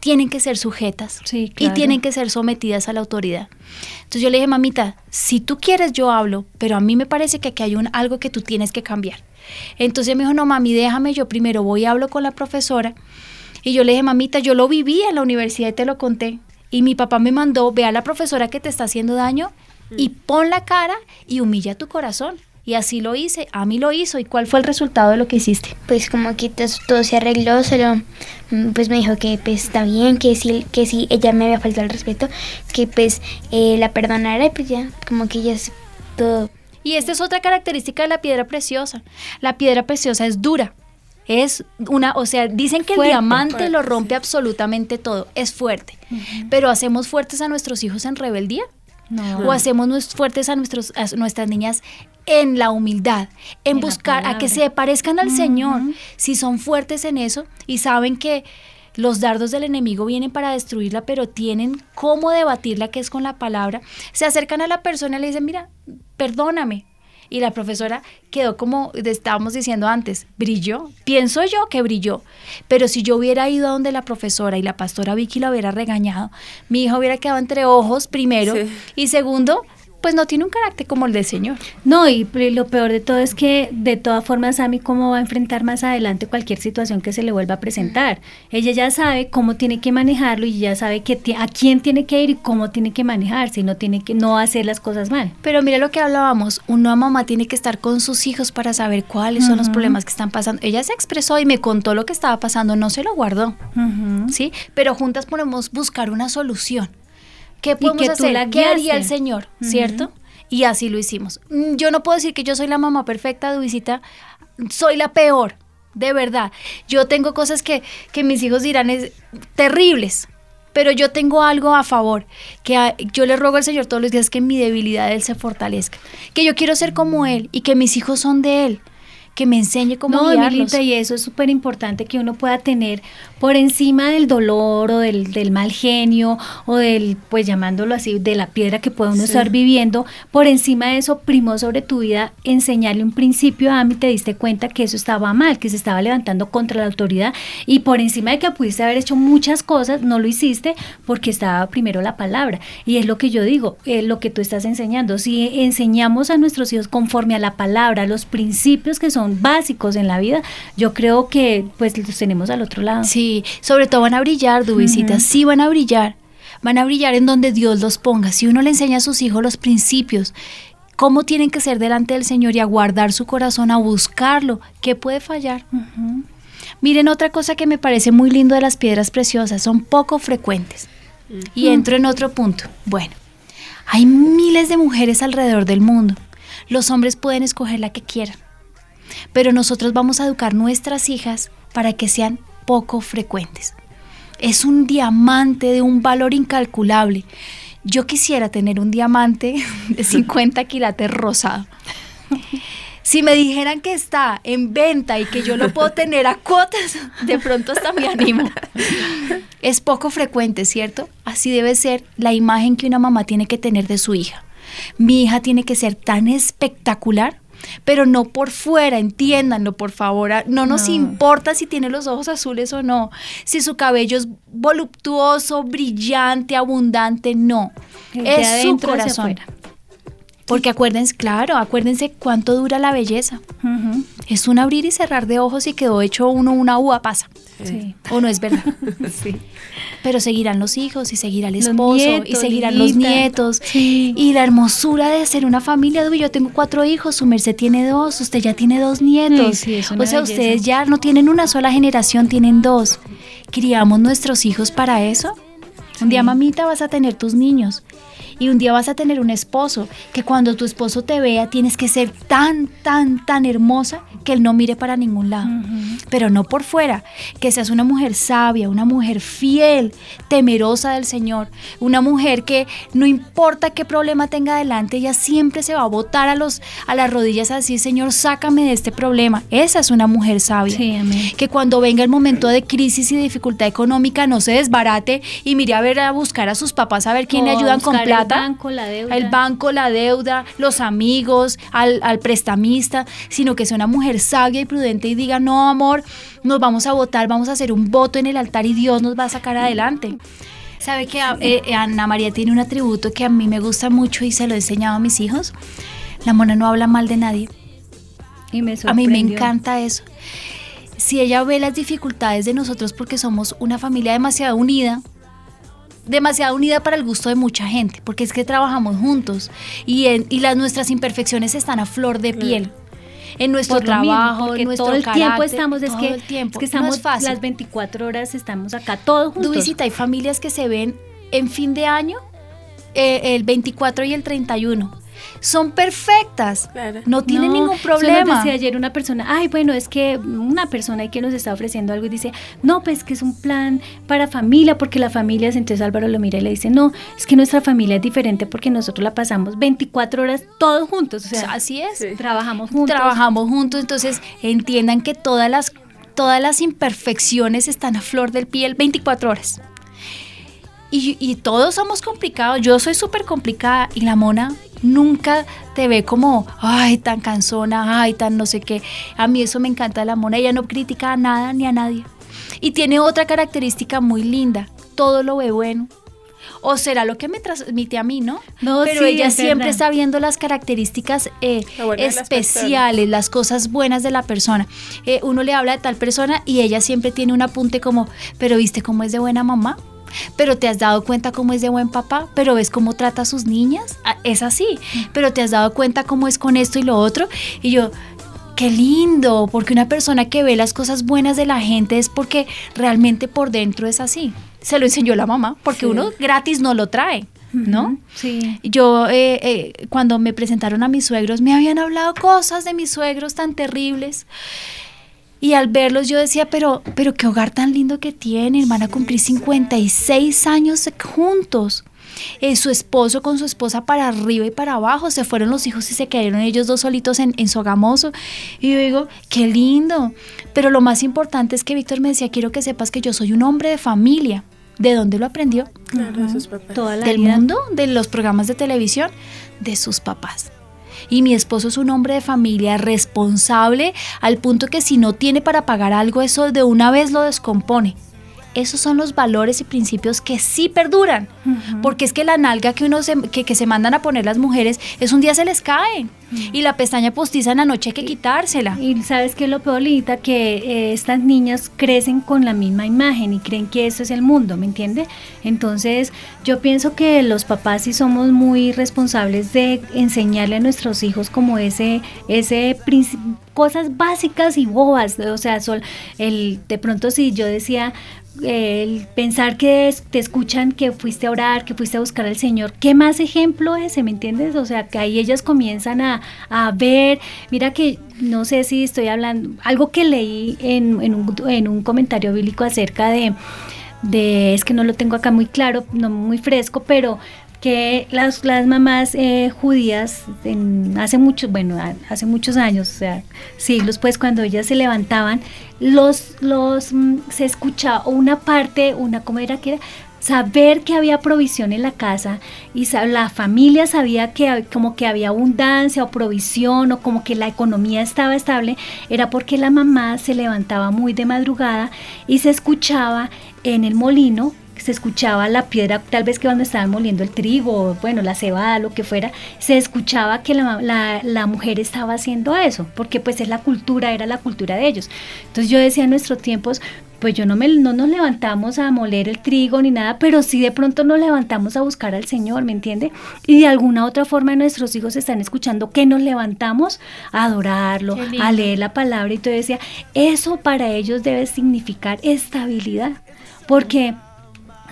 Tienen que ser sujetas Sí, y tienen que ser sometidas a la autoridad. Entonces yo le dije, mamita, si tú quieres yo hablo, pero a mí me parece que aquí hay un, algo que tú tienes que cambiar. Entonces me dijo, no mami, déjame, yo primero voy y hablo con la profesora. Y yo le dije, mamita, yo lo viví en la universidad y te lo conté. Y mi papá me mandó, ve a la profesora que te está haciendo daño y pon la cara y humilla tu corazón. Y así lo hice, a mí lo hizo. ¿Y cuál fue el resultado de lo que hiciste? Pues como que todo se arregló, solo mm, pues me dijo que pues está bien, que si, que si ella me había faltado el respeto, que pues eh, la perdonara y pues ya, como que ya es todo. Y esta es otra característica de la piedra preciosa. La piedra preciosa es dura. Es una, o sea, dicen que Fuerte. el diamante Fuerte, lo rompe absolutamente todo. Es fuerte. Pero hacemos fuertes a nuestros hijos en rebeldía. No. O hacemos fuertes a, nuestros, a nuestras niñas en la humildad, en, buscar a que se parezcan al Señor. Si son fuertes en eso y saben que los dardos del enemigo vienen para destruirla, pero tienen cómo debatirla, que es con la palabra, se acercan a la persona y le dicen, mira, perdóname. Y la profesora quedó como estábamos diciendo antes, brilló. Pienso yo que brilló. Pero si yo hubiera ido a donde la profesora y la pastora Vicky la hubiera regañado, mi hija hubiera quedado entre ojos primero Sí. y segundo, pues no tiene un carácter como el del Señor. No, y lo peor de todo es que de todas formas Sammy cómo va a enfrentar más adelante cualquier situación que se le vuelva a presentar. Ella ya sabe cómo tiene que manejarlo y ya sabe que a quién tiene que ir y cómo tiene que manejarse y no tiene que no hacer las cosas mal. Pero mira lo que hablábamos, una mamá tiene que estar con sus hijos para saber cuáles son los problemas que están pasando. Ella se expresó y me contó lo que estaba pasando, no se lo guardó. ¿sí? Pero juntas podemos buscar una solución. ¿Qué podemos que tú hacer? la ¿Qué haría el Señor? ¿Cierto? Y así lo hicimos. Mm, Yo no puedo decir que yo soy la mamá perfecta, Duisita. Soy la peor, de verdad. Yo tengo cosas que, que mis hijos dirán es terribles. Pero yo tengo algo a favor, que a- yo le ruego al Señor todos los días que mi debilidad Él se fortalezca, que yo quiero ser como Él y que mis hijos son de Él, que me enseñe cómo No, guiarlos. Y eso es súper importante que uno pueda tener por encima del dolor o del, del mal genio o del, pues llamándolo así, de la piedra que puede uno estar viviendo, por encima de eso primó sobre tu vida enseñarle un principio a mí, te diste cuenta que eso estaba mal, que se estaba levantando contra la autoridad y por encima de que pudiste haber hecho muchas cosas, no lo hiciste porque estaba primero la palabra. Y es lo que yo digo, es lo que tú estás enseñando. Si enseñamos a nuestros hijos conforme a la palabra, a los principios que son básicos en la vida, yo creo que pues los tenemos al otro lado. Sí, sobre todo van a brillar, Dubicita, Ujú. sí van a brillar. Van a brillar en donde Dios los ponga. Si uno le enseña a sus hijos los principios, cómo tienen que ser delante del Señor y a guardar su corazón, a buscarlo, ¿qué puede fallar? Miren otra cosa que me parece muy lindo de las piedras preciosas, son poco frecuentes. Y entro en otro punto. Bueno, hay miles de mujeres alrededor del mundo. Los hombres pueden escoger la que quieran. Pero nosotros vamos a educar nuestras hijas para que sean poco frecuentes. Es un diamante de un valor incalculable. Yo quisiera tener un diamante de 50 quilates rosado. Si me dijeran que está en venta y que yo lo puedo tener a cuotas, de pronto hasta me animo. Es poco frecuente, ¿cierto? Así debe ser la imagen que una mamá tiene que tener de su hija. Mi hija tiene que ser tan espectacular, pero no por fuera, entiéndanlo, por favor. Ah, No nos No. importa si tiene los ojos azules o no, si su cabello es voluptuoso, brillante, abundante, no. Es su corazón. Porque acuérdense, claro, acuérdense cuánto dura la belleza. Es un abrir y cerrar de ojos y quedó hecho uno una uva pasa. Sí. ¿O no es verdad? Sí. Pero seguirán los hijos y seguirá el esposo y seguirán los nietos. Sí. Y la hermosura de ser una familia. Yo tengo cuatro hijos, su merced tiene dos, usted ya tiene dos nietos. Sí, sí, o sea, belleza. ustedes ya no tienen una sola generación, tienen dos. ¿Criamos nuestros hijos para eso? Un día, mamita, vas a tener tus niños. Y un día vas a tener un esposo que cuando tu esposo te vea tienes que ser tan, tan, tan hermosa que él no mire para ningún lado. Pero no por fuera, que seas una mujer sabia, una mujer fiel, temerosa del Señor, una mujer que no importa qué problema tenga adelante, ella siempre se va a botar a, los, a las rodillas a decir, Señor, sácame de este problema. Esa es una mujer sabia Sí, que cuando venga el momento de crisis y de dificultad económica no se desbarate y mire a ver a buscar a sus papás a ver quién le ayudan con buscar plata. El banco, la deuda. El banco, la deuda, los amigos, al, al prestamista, sino que sea una mujer sabia y prudente y diga, no, amor, nos vamos a votar, vamos a hacer un voto en el altar y Dios nos va a sacar adelante. ¿Sabe que eh, eh, Ana María tiene un atributo que a mí me gusta mucho y se lo he enseñado a mis hijos? La mona no habla mal de nadie. Y me A mí me encanta eso. Si ella ve las dificultades de nosotros porque somos una familia demasiado unida, demasiado unida para el gusto de mucha gente, porque es que trabajamos juntos y, en- y las nuestras imperfecciones están a flor de piel. En nuestro trabajo, en nuestro todo el tiempo estamos, es todo que, el tiempo. es que No estamos es fácil. las 24 horas estamos acá todos juntos. Duisita, hay familias que se ven en fin de año, eh, el 24 y el 31. Son perfectas. Claro. No tienen No, ningún problema. decía ayer una persona, ay, bueno, es que una persona que nos está ofreciendo algo y dice, no, pues que es un plan para familia, porque la familia es, entonces Álvaro lo mira y le dice, no, es que nuestra familia es diferente porque nosotros la pasamos 24 horas todos juntos, o sea, Así es. Sí. trabajamos juntos. Trabajamos juntos, entonces entiendan que todas las, todas las imperfecciones están a flor del piel 24 horas. Y, y todos somos complicados. Yo soy súper complicada y la mona nunca te ve como, ay, tan cansona, ay, tan no sé qué. A mí eso me encanta de la mona. Ella no critica a nada ni a nadie. Y tiene otra característica muy linda. Todo lo ve bueno. O será lo que me transmite a mí, ¿no? No, Pero sí, ella es siempre verdad. está viendo las características eh, bueno las especiales, las cosas buenas de la persona. Eh, uno le habla de tal persona y ella siempre tiene un apunte como, pero viste cómo es de buena mamá, pero te has dado cuenta cómo es de buen papá, pero ves cómo trata a sus niñas. Ah, es así, pero te has dado cuenta cómo es con esto y lo otro. Y yo, Qué lindo, porque una persona que ve las cosas buenas de la gente es porque realmente por dentro es así. Se lo enseñó la mamá, porque Sí. uno gratis no lo trae, ¿no? Sí. Yo, eh, eh, cuando me presentaron a mis suegros, me habían hablado cosas de mis suegros tan terribles. Y al verlos yo decía, pero, pero qué hogar tan lindo que tienen, van a cumplir 56 años juntos. Eh, su esposo con su esposa para arriba y para abajo, se fueron los hijos y se quedaron ellos dos solitos en, en Sogamoso. Y yo digo, qué lindo. Pero lo más importante es que Víctor me decía, quiero que sepas que yo soy un hombre de familia. ¿De dónde lo aprendió? Claro, de sus papás. Toda la del vida. mundo, de los programas de televisión, de sus papás. Y mi esposo es un hombre de familia responsable al punto que si no tiene para pagar algo, eso de una vez lo descompone. Esos son los valores y principios que sí perduran. Porque es que la nalga que, uno se, que, que se mandan a poner las mujeres, es un día se les cae. Y la pestaña postiza en la noche hay que quitársela. Y sabes que lo peor, Lita, que eh, estas niñas crecen con la misma imagen y creen que eso es el mundo, ¿me entiende? Entonces, yo pienso que los papás sí somos muy responsables de enseñarle a nuestros hijos como ese, ese cosas básicas y bobas, o sea, sol, el, de pronto si yo decía el pensar que te escuchan que fuiste a orar, que fuiste a buscar al Señor, ¿qué más ejemplo ese, me entiendes? O sea, que ahí ellas comienzan a, a ver, mira que no sé si estoy hablando, algo que leí en, en un, en un comentario bíblico acerca de, de, es que no lo tengo acá muy claro, no muy fresco, pero que las, las mamás eh, judías en, hace muchos, bueno, hace muchos años, o sea, siglos, pues cuando ellas se levantaban, los, los, mm, se escuchaba una parte, una, ¿cómo era que era? Saber que había provisión en la casa y la familia sabía que como que había abundancia o provisión o como que la economía estaba estable, era porque la mamá se levantaba muy de madrugada y se escuchaba en el molino se escuchaba la piedra, tal vez que cuando estaban moliendo el trigo, bueno, la cebada, lo que fuera, se escuchaba que la, la- la mujer estaba haciendo eso, porque pues es la cultura, era la cultura de ellos. Entonces yo decía en nuestros tiempos, pues yo no, me, no nos levantamos a moler el trigo ni nada, pero sí de pronto nos levantamos a buscar al Señor, ¿me entiende? Y de alguna otra forma nuestros hijos están escuchando que nos levantamos a adorarlo, a leer la palabra y todo decía, eso para ellos debe significar estabilidad, porque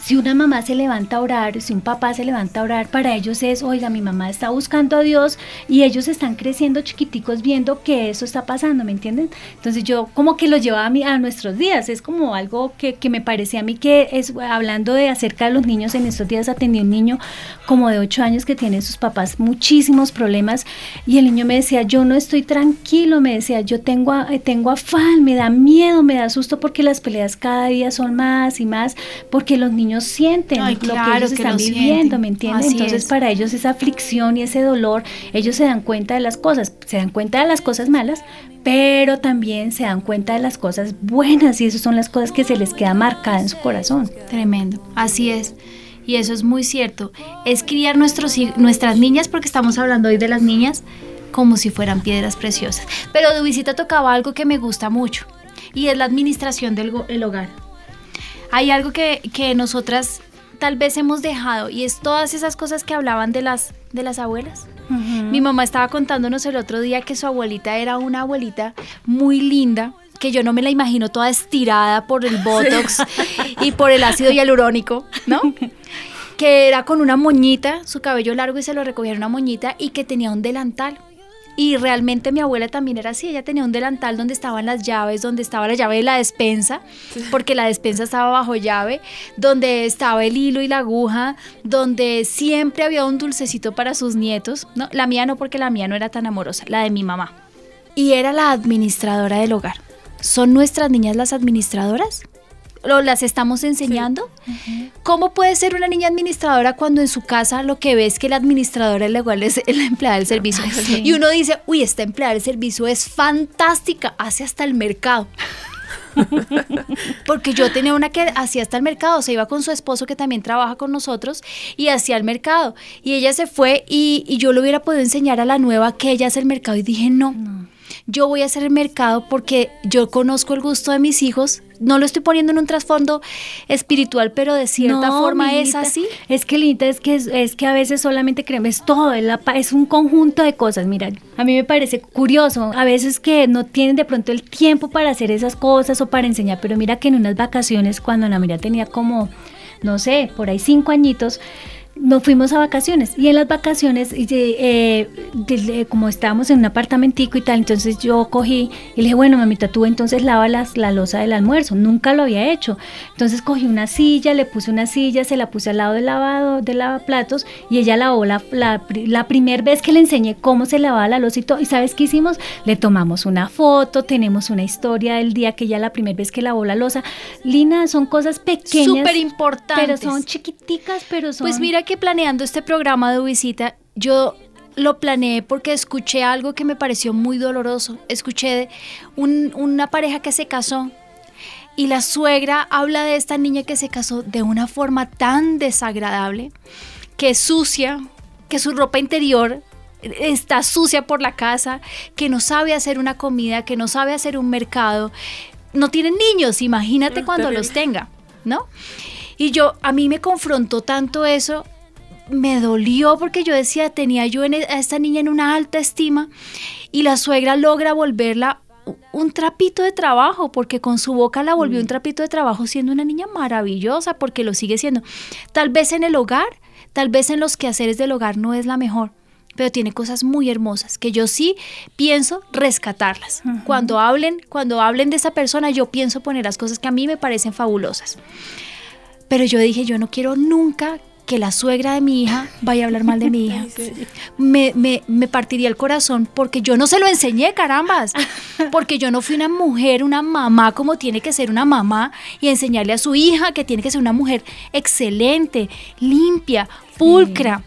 si una mamá se levanta a orar, si un papá se levanta a orar, para ellos es, oiga, mi mamá está buscando a Dios y ellos están creciendo chiquiticos viendo que eso está pasando, ¿me entienden? Entonces yo como que lo llevaba a, mí, a nuestros días, es como algo que, que me parecía a mí que es, hablando de acerca de los niños, en estos días atendí a un niño como de 8 años que tiene sus papás muchísimos problemas y el niño me decía, yo no estoy tranquilo, me decía, yo tengo, tengo afán, me da miedo, me da susto porque las peleas cada día son más y más, porque los niños niños sienten Ay, lo que claro ellos que están viviendo, sienten. ¿me entiendes? Entonces es. para ellos esa aflicción y ese dolor, ellos se dan cuenta de las cosas, se dan cuenta de las cosas malas, pero también se dan cuenta de las cosas buenas y esas son las cosas que se les queda marcada en su corazón. Tremendo, así es. Y eso es muy cierto. Es criar nuestros, nuestras niñas, porque estamos hablando hoy de las niñas, como si fueran piedras preciosas. Pero Dubicita tocaba algo que me gusta mucho, y es la administración del el hogar. Hay algo que, que nosotras tal vez hemos dejado, y es todas esas cosas que hablaban de las, de las abuelas. Mi mamá estaba contándonos el otro día que su abuelita era una abuelita muy linda, que yo no me la imagino toda estirada por el botox y por el ácido hialurónico, ¿no? Que era con una moñita, su cabello largo y se lo recogía en una moñita y que tenía un delantal. Y realmente mi abuela también era así, ella tenía un delantal donde estaban las llaves, donde estaba la llave de la despensa, porque la despensa estaba bajo llave, donde estaba el hilo y la aguja, donde siempre había un dulcecito para sus nietos, ¿no? La mía no, porque la mía no era tan amorosa, la de mi mamá. Y era la administradora del hogar. ¿Son nuestras niñas las administradoras? ¿O las estamos enseñando? ¿Cómo puede ser una niña administradora cuando en su casa lo que ve es que la administradora es igual es la empleada del servicio? Y uno dice, uy, esta empleada del servicio es fantástica, hace hasta el mercado. Porque yo tenía una que hacía hasta el mercado, se iba con su esposo que también trabaja con nosotros y hacía el mercado. Y ella se fue y, y yo le hubiera podido enseñar a la nueva que ella hace el mercado y dije, no, yo voy a hacer el mercado porque yo conozco el gusto de mis hijos. No lo estoy poniendo en un trasfondo espiritual, pero de cierta No, forma es así. Es que Lita, es que es, que a veces solamente creemos es todo, es, la pa- es un conjunto de cosas. Mira, a mí me parece curioso, a veces que no tienen de pronto el tiempo para hacer esas cosas o para enseñar, pero mira que en unas vacaciones cuando Ana María tenía como, no sé, por ahí cinco añitos, nos fuimos a vacaciones y en las vacaciones, eh, como estábamos en un apartamentico y tal, entonces yo cogí y le dije, bueno, mamita, tú entonces lava las, la losa del almuerzo. Nunca lo había hecho. Entonces cogí una silla, le puse una silla, se la puse al lado del lavado, del lavaplatos y ella lavó la, la, la primera vez que le enseñé cómo se lavaba la losa y todo. ¿Y sabes qué hicimos? Le tomamos una foto, tenemos una historia del día que ella la primera vez que lavó la losa. Lina, son cosas pequeñas. Súper importantes. Pero son chiquiticas, pero son... Pues mira que planeando este programa de visita, yo lo planeé porque escuché algo que me pareció muy doloroso. Escuché de un- una pareja que se casó y la suegra habla de esta niña que se casó de una forma tan desagradable, que es sucia, que su ropa interior está sucia por la casa, que no sabe hacer una comida, que no sabe hacer un mercado. No tienen niños, imagínate Ah, cuando los tenga, ¿no? Y yo, a mí me confrontó tanto eso, me dolió porque yo decía, tenía yo en- e, a esta niña en una alta estima y la suegra logra volverla un trapito de trabajo, porque con su boca la volvió un trapito de trabajo siendo una niña maravillosa, porque lo sigue siendo. Tal vez en el hogar, tal vez en los quehaceres del hogar no es la mejor, pero tiene cosas muy hermosas que yo sí pienso rescatarlas. Cuando hablen, cuando hablen de esa persona, yo pienso poner las cosas que a mí me parecen fabulosas. Pero yo dije, yo no quiero nunca que la suegra de mi hija vaya a hablar mal de mi hija. Me, me- me partiría el corazón porque yo no se lo enseñé, carambas. Porque yo no fui una mujer, una mamá como tiene que ser una mamá y enseñarle a su hija que tiene que ser una mujer excelente, limpia, pulcra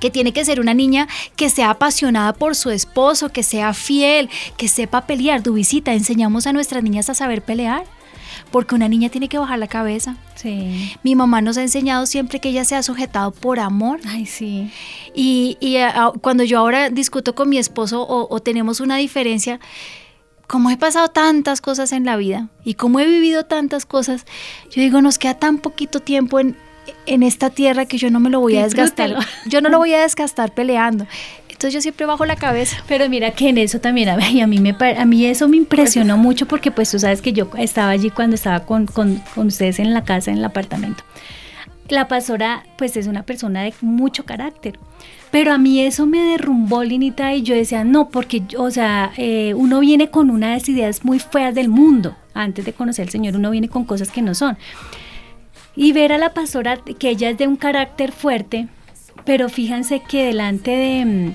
que tiene que ser una niña que sea apasionada por su esposo, que sea fiel, que sepa pelear. Dubicita, enseñamos a nuestras niñas a saber pelear, porque una niña tiene que bajar la cabeza. Sí. Mi mamá nos ha enseñado siempre que ella se ha sujetado por amor. Ay, sí. Y, y, ah, cuando yo ahora discuto con mi esposo o, o tenemos una diferencia, como he pasado tantas cosas en la vida y como he vivido tantas cosas, yo digo, nos queda tan poquito tiempo en, en esta tierra que yo no me lo voy a desgastar. Yo no lo voy a desgastar peleando. Entonces yo siempre bajo la cabeza. Pero mira que en eso también, a mí, a mí, me, pa- a mí eso me impresionó mucho porque pues tú sabes que yo estaba allí cuando estaba con, con, con ustedes en la casa, en el apartamento. La pastora pues es una persona de mucho carácter. Pero a mí eso me derrumbó, Linita, y yo decía, no, porque, o sea, eh, uno viene con unas ideas muy feas del mundo. Antes de conocer al Señor, uno viene con cosas que no son. Y ver a la pastora, que ella es de un carácter fuerte, pero fíjense que delante de, mm,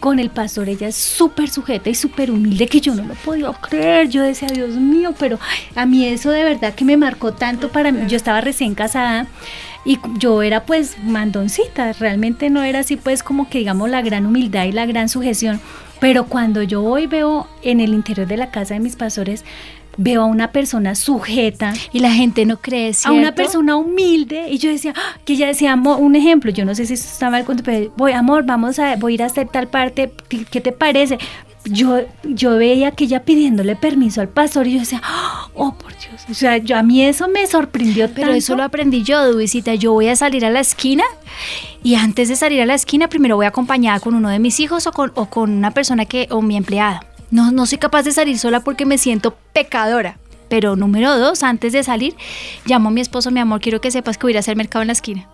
con el pastor, ella es súper sujeta y súper humilde que yo no lo podía creer. Yo decía, Dios mío, pero a mí eso de verdad que me marcó tanto para mí. Yo estaba recién casada y yo era pues mandoncita, realmente no era así pues como que digamos la gran humildad y la gran sujeción. Pero cuando yo hoy veo en el interior de la casa de mis pastores, veo a una persona sujeta. Y la gente no cree, A una persona humilde. Y yo decía, ¡ah! que ella decía, amor, un ejemplo, yo no sé si esto está mal, pero voy, amor, vamos a, voy a ir a hacer tal parte, ¿qué te parece? Yo, yo veía que ella pidiéndole permiso al pastor y yo decía, oh por Dios, o sea, yo, a mí eso me sorprendió Pero eso lo aprendí yo, Duisita, yo voy a salir a la esquina y antes de salir a la esquina primero voy acompañada con uno de mis hijos o con, o con una persona que, o mi empleada. No, no soy capaz de salir sola porque me siento pecadora. Pero número dos, antes de salir, llamo a mi esposo, mi amor, quiero que sepas que voy a ir a hacer mercado en la esquina.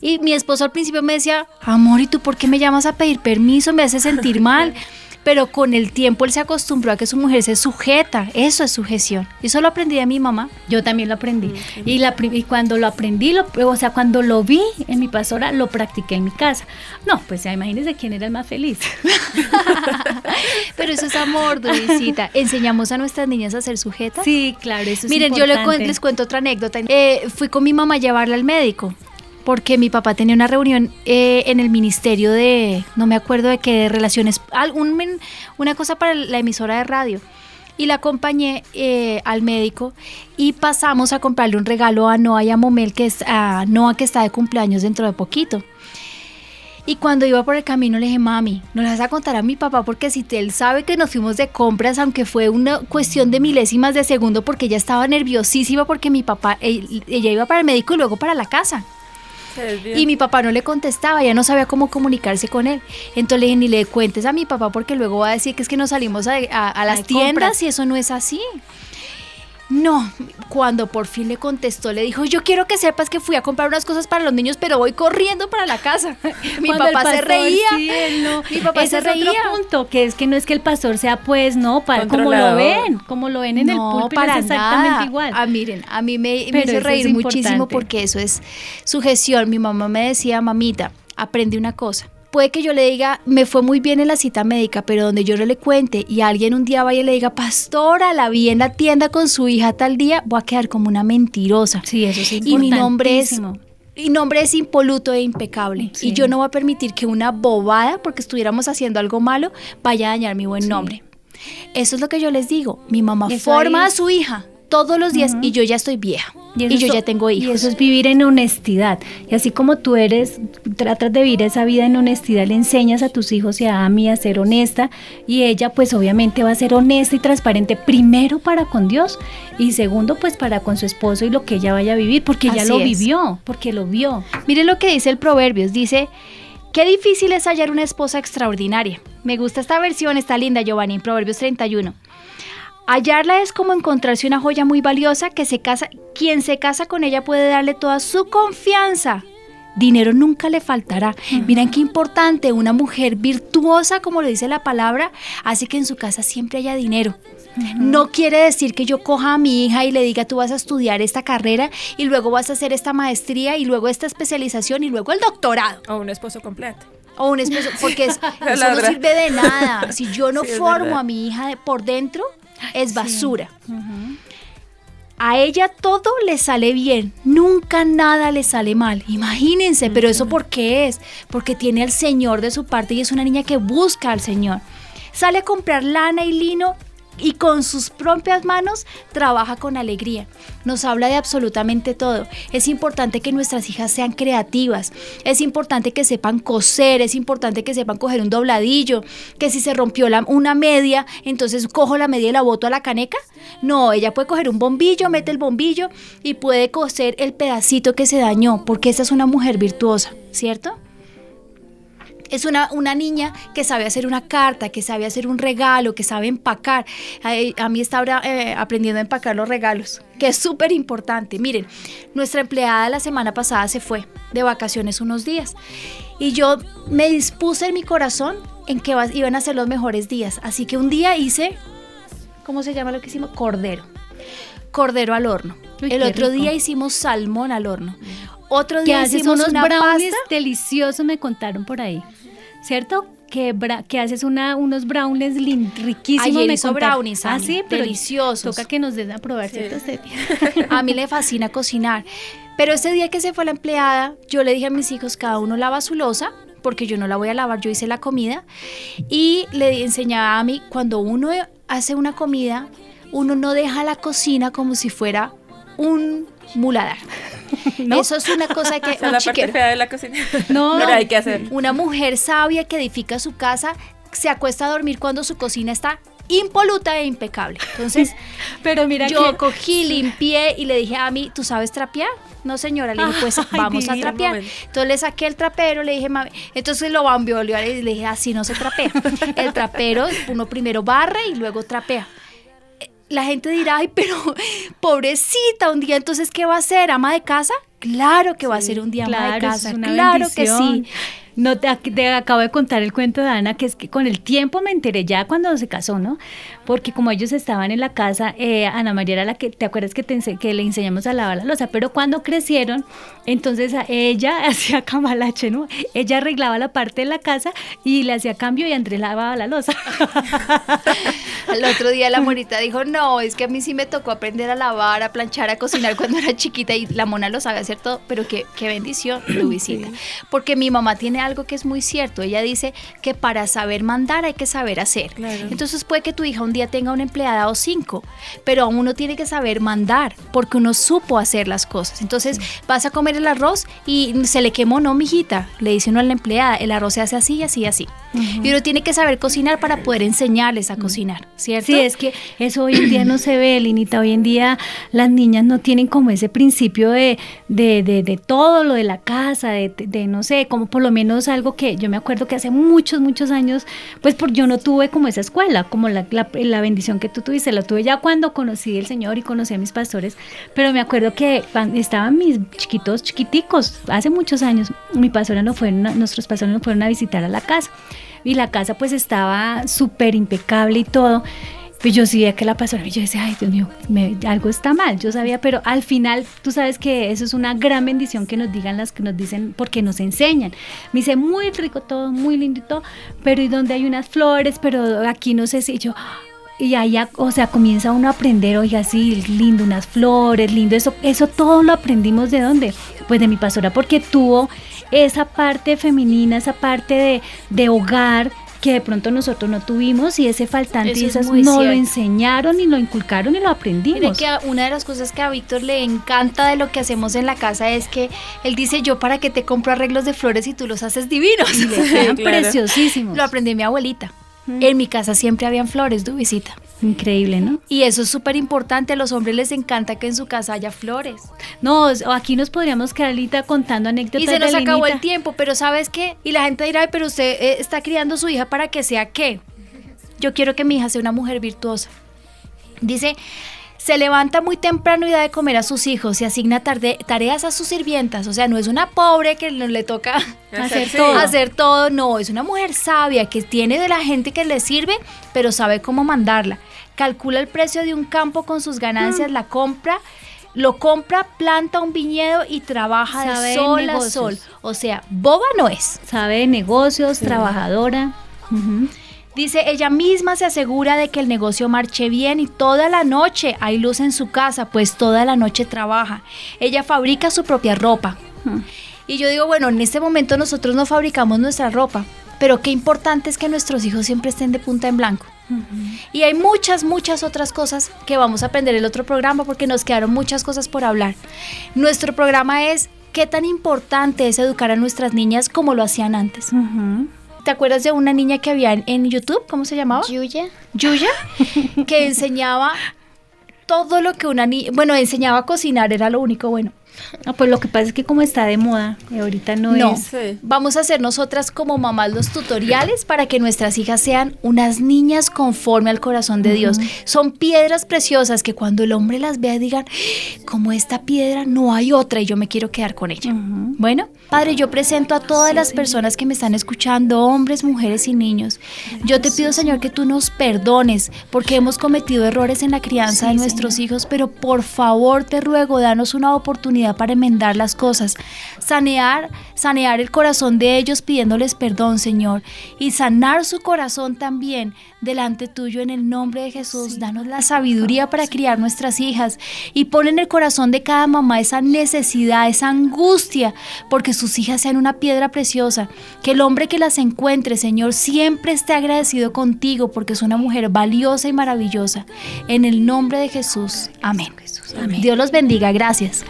Y mi esposo al principio me decía, amor, ¿y tú por qué me llamas a pedir permiso? Me hace sentir mal. Pero con el tiempo él se acostumbró a que su mujer se sujeta. Eso es sujeción. Eso lo aprendí de mi mamá. Yo también lo aprendí. Y, la, y cuando lo aprendí, lo, o sea, cuando lo vi en mi pastora, lo practiqué en mi casa. No, pues ya imagínense quién era el más feliz. Pero eso es amor, Dudicita. ¿Enseñamos a nuestras niñas a ser sujetas? Sí, claro, eso es Miren, yo les cuento, les cuento otra anécdota. Eh, fui con mi mamá a llevarla al médico porque mi papá tenía una reunión eh, en el ministerio de, no me acuerdo de qué, relaciones, algún, una cosa para la emisora de radio. Y la acompañé eh, al médico y pasamos a comprarle un regalo a Noah y a Momel, que es a Noah que está de cumpleaños dentro de poquito. Y cuando iba por el camino le dije, mami, no le vas a contar a mi papá porque si él sabe que nos fuimos de compras, aunque fue una cuestión de milésimas de segundo porque ella estaba nerviosísima porque mi papá, ella iba para el médico y luego para la casa. Y mi papá no le contestaba, ya no sabía cómo comunicarse con él. Entonces le dije, ni le cuentes a mi papá porque luego va a decir que es que nos salimos a, las tiendas y eso no es así. No, cuando por fin le contestó, le dijo, yo quiero que sepas que fui a comprar unas cosas para los niños, pero voy corriendo para la casa. mi papá se reía. Mi papá se reía. Otro punto, que es que no es que el pastor sea pues, no, para, como lo ven, como lo ven en el púlpito, para exactamente igual. Ah, miren, a mí me, me hizo reír muchísimo porque eso es sujeción. Mi mamá me decía, mamita, aprende una cosa puede que yo le diga, me fue muy bien en la cita médica, pero donde yo no le cuente y alguien un día vaya y le diga, pastora, la vi en la tienda con su hija tal día, voy a quedar como una mentirosa. Sí, eso sí. Y mi nombre es mi nombre es impoluto e impecable. Y yo no voy a permitir que una bobada, porque estuviéramos haciendo algo malo, vaya a dañar mi buen nombre. Eso es lo que yo les digo. Mi mamá forma a su hija todos los días y yo ya estoy vieja. Y, yo ya tengo hijos. Y eso es vivir en honestidad. Y así como tú eres, tratas de vivir esa vida en honestidad, le enseñas a tus hijos y a Ami a ser honesta. Y ella pues obviamente va a ser honesta y transparente primero para con Dios y segundo pues para con su esposo y lo que ella vaya a vivir, porque ella lo vivió, porque lo vio. Mire lo que dice el Proverbios, dice... Qué difícil es hallar una esposa extraordinaria. Me gusta esta versión, está linda, Giovanni, en Proverbios 31. Hallarla es como encontrarse una joya muy valiosa que se casa, quien se casa con ella puede darle toda su confianza. Dinero nunca le faltará. Miren qué importante, una mujer virtuosa, como le dice la palabra, hace que en su casa siempre haya dinero. No quiere decir que yo coja a mi hija y le diga tú vas a estudiar esta carrera y luego vas a hacer esta maestría y luego esta especialización y luego el doctorado. O un esposo completo. O un esposo, porque eso no sirve de nada. Si yo no formo a mi hija por dentro, es basura. A ella todo le sale bien, nunca nada le sale mal. Imagínense, pero eso por qué es? Porque tiene al Señor de su parte y es una niña que busca al Señor. Sale a comprar lana y lino y con sus propias manos trabaja con alegría. Nos habla de absolutamente todo. Es importante que nuestras hijas sean creativas. Es importante que sepan coser. Es importante que sepan coger un dobladillo. Que si se rompió una media, entonces cojo la media y la boto a la caneca. No, ella puede coger un bombillo, mete el bombillo y puede coser el pedacito que se dañó, porque esa es una mujer virtuosa, ¿cierto? Es una, una niña que sabe hacer una carta, que sabe hacer un regalo, que sabe empacar. A, mí está ahora eh, aprendiendo a empacar los regalos, que es súper importante. Miren, nuestra empleada la semana pasada se fue de vacaciones unos días y yo me dispuse en mi corazón en que iban a ser los mejores días. Así que un día hice, ¿cómo se llama lo que hicimos? Cordero. Cordero al horno. El otro día hicimos salmón al horno. Otro día hicimos unos brownies deliciosos, me contaron por ahí. ¿cierto? Que, bra- que haces una, unos brownies riquísimos. Ayer me hizo contaron. brownies, Ah, Ani, sí, pero deliciosos. Toca que nos den a probar, ¿cierto? Sí. Steffi? A mí le fascina cocinar. Pero ese día que se fue la empleada, yo le dije a mis hijos, cada uno lava su losa, porque yo no la voy a lavar, yo hice la comida. Y le enseñaba a mí, cuando uno hace una comida, uno no deja la cocina como si fuera un muladar. ¿No? Eso es una cosa que... Es un la parte chiquero. fea de la cocina. No. Pero hay que hacer. Una mujer sabia que edifica su casa se acuesta a dormir cuando su cocina está impoluta e impecable. Entonces, Pero mira yo que- cogí, limpié y le dije a mí, ¿tú sabes trapear? No, señora, le dije, pues Ay, vamos a trapear. Entonces le saqué el trapero, le dije, mami, entonces lo bambió y le dije, así no se trapea. El trapero, uno primero barre y luego trapea. La gente dirá, ay, pero pobrecita, un día entonces, ¿qué va a hacer? ¿Ama de casa? Claro que va a ser un día ama de casa, claro que sí. No te, te acabo de contar el cuento de Ana, que es que con el tiempo me enteré ya cuando se casó, ¿no? Porque como ellos estaban en la casa, eh, Ana María era la que, ¿te acuerdas que, te que le enseñamos a lavar la losa? Pero cuando crecieron, entonces a ella hacía camalache, ¿no? Ella arreglaba la parte de la casa y le hacía cambio y Andrés lavaba la losa. Al otro día la monita dijo, no, es que a mí sí me tocó aprender a lavar, a planchar, a cocinar cuando era chiquita y la mona lo sabe hacer todo, pero qué, qué bendición tu visita. Porque mi mamá tiene algo que es muy cierto, ella dice que para saber mandar hay que saber hacer. Claro. Entonces puede que tu hija un día tenga una empleada o cinco, pero uno tiene que saber mandar porque uno supo hacer las cosas. Entonces vas a comer el arroz y se le quemó, no, mijita, le dice uno a la empleada, el arroz se hace así y así y así. Y uno tiene que saber cocinar para poder enseñarles a cocinar, ¿cierto? Sí, es que eso hoy en día no se ve, Linita. Hoy en día las niñas no tienen como ese principio de, de, de, de todo lo de la casa, de, no sé, como por lo menos algo que yo me acuerdo que hace muchos, muchos años, pues por yo no tuve como esa escuela, como la, la, la bendición que tú tuviste, la tuve ya cuando conocí al Señor y conocí a mis pastores, pero me acuerdo que estaban mis chiquitos, chiquiticos, hace muchos años, mi pastora no fue, nuestros pastores nos fueron a visitar a la casa y la casa pues estaba súper impecable y todo. Pues yo sí veía que la pastora, yo decía, ay Dios mío, me- algo está mal, yo sabía, pero al final tú sabes que eso es una gran bendición que nos digan las que nos dicen, porque nos enseñan. Me dice, muy rico todo, muy lindo y todo, pero ¿y dónde hay unas flores? Pero aquí no sé si y yo... Y allá, o sea, comienza uno a aprender, oiga, sí, lindo, unas flores, lindo, eso, eso todo lo aprendimos de dónde? Pues de mi pastora, porque tuvo esa parte femenina, esa parte de, de hogar que de pronto nosotros no tuvimos y ese faltante Eso y es esas no lo enseñaron y lo inculcaron y lo aprendimos. Mire que una de las cosas que a Víctor le encanta de lo que hacemos en la casa es que él dice, yo para qué te compro arreglos de flores y tú los haces divinos. Y le quedan claro. preciosísimos. Lo aprendí mi abuelita. En mi casa siempre habían flores, tu visita. Increíble, ¿no? Y eso es súper importante. A los hombres les encanta que en su casa haya flores. No, aquí nos podríamos quedar ahorita contando anécdotas Y se nos de acabó el tiempo, pero ¿sabes qué? Y la gente dirá, "Ay, pero usted eh, está criando a su hija para que sea qué. Yo quiero que mi hija sea una mujer virtuosa. Dice, se levanta muy temprano y da de comer a sus hijos y asigna tarde- tareas a sus sirvientas. O sea, no es una pobre que no le toca Hacer todo. hacer todo. No, es una mujer sabia que tiene de la gente que le sirve, pero sabe cómo mandarla. Calcula el precio de un campo con sus Mm. ganancias, la compra, lo compra, planta un viñedo y trabaja Sabe de sol a sol. O sea, boba no es. Sabe de negocios, trabajadora. Dice, ella misma se asegura de que el negocio marche bien y toda la noche hay luz en su casa, pues toda la noche trabaja. Ella fabrica su propia ropa. Mm. Y yo digo, bueno, en este momento nosotros no fabricamos nuestra ropa, pero qué importante es que nuestros hijos siempre estén de punta en blanco. Y hay muchas, muchas otras cosas que vamos a aprender en el otro programa porque nos quedaron muchas cosas por hablar. Nuestro programa es qué tan importante es educar a nuestras niñas como lo hacían antes. ¿Te acuerdas de una niña que había en, en YouTube? ¿Cómo se llamaba? Yuya. Yuya, que enseñaba todo lo que una niña, bueno, enseñaba a cocinar, era lo único bueno. Ah, pues lo que pasa es que como está de moda, y ahorita no, No, es. Sí. vamos a hacer nosotras como mamás los tutoriales para que nuestras hijas sean unas niñas conforme al corazón de Dios. Son piedras preciosas que cuando el hombre las vea digan, como esta piedra no hay otra y yo me quiero quedar con ella. Bueno, Padre, yo presento a todas las personas que me están escuchando, hombres, mujeres y niños. Yo te pido, Señor, que tú nos perdones porque hemos cometido errores en la crianza de nuestros hijos, pero por favor te ruego, danos una oportunidad oportunidad para enmendar las cosas. Sanear, sanear el corazón de ellos pidiéndoles perdón, Señor. Y sanar su corazón también delante tuyo en el nombre de Jesús. Danos la sabiduría para criar nuestras hijas. Y pon en el corazón de cada mamá esa necesidad, esa angustia, porque sus hijas sean una piedra preciosa. Que el hombre que las encuentre, Señor, siempre esté agradecido contigo porque es una mujer valiosa y maravillosa. En el nombre de Jesús. Amén. Dios los bendiga. Gracias.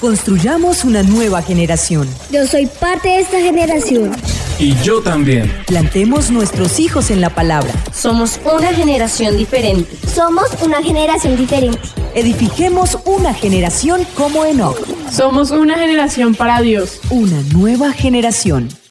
Construyamos una nueva generación. Yo soy parte de esta generación. Y yo también. Plantemos nuestros hijos en la palabra. Somos una generación diferente. Somos una generación diferente. Edifiquemos una generación como Enoch. Somos una generación para Dios. Una nueva generación.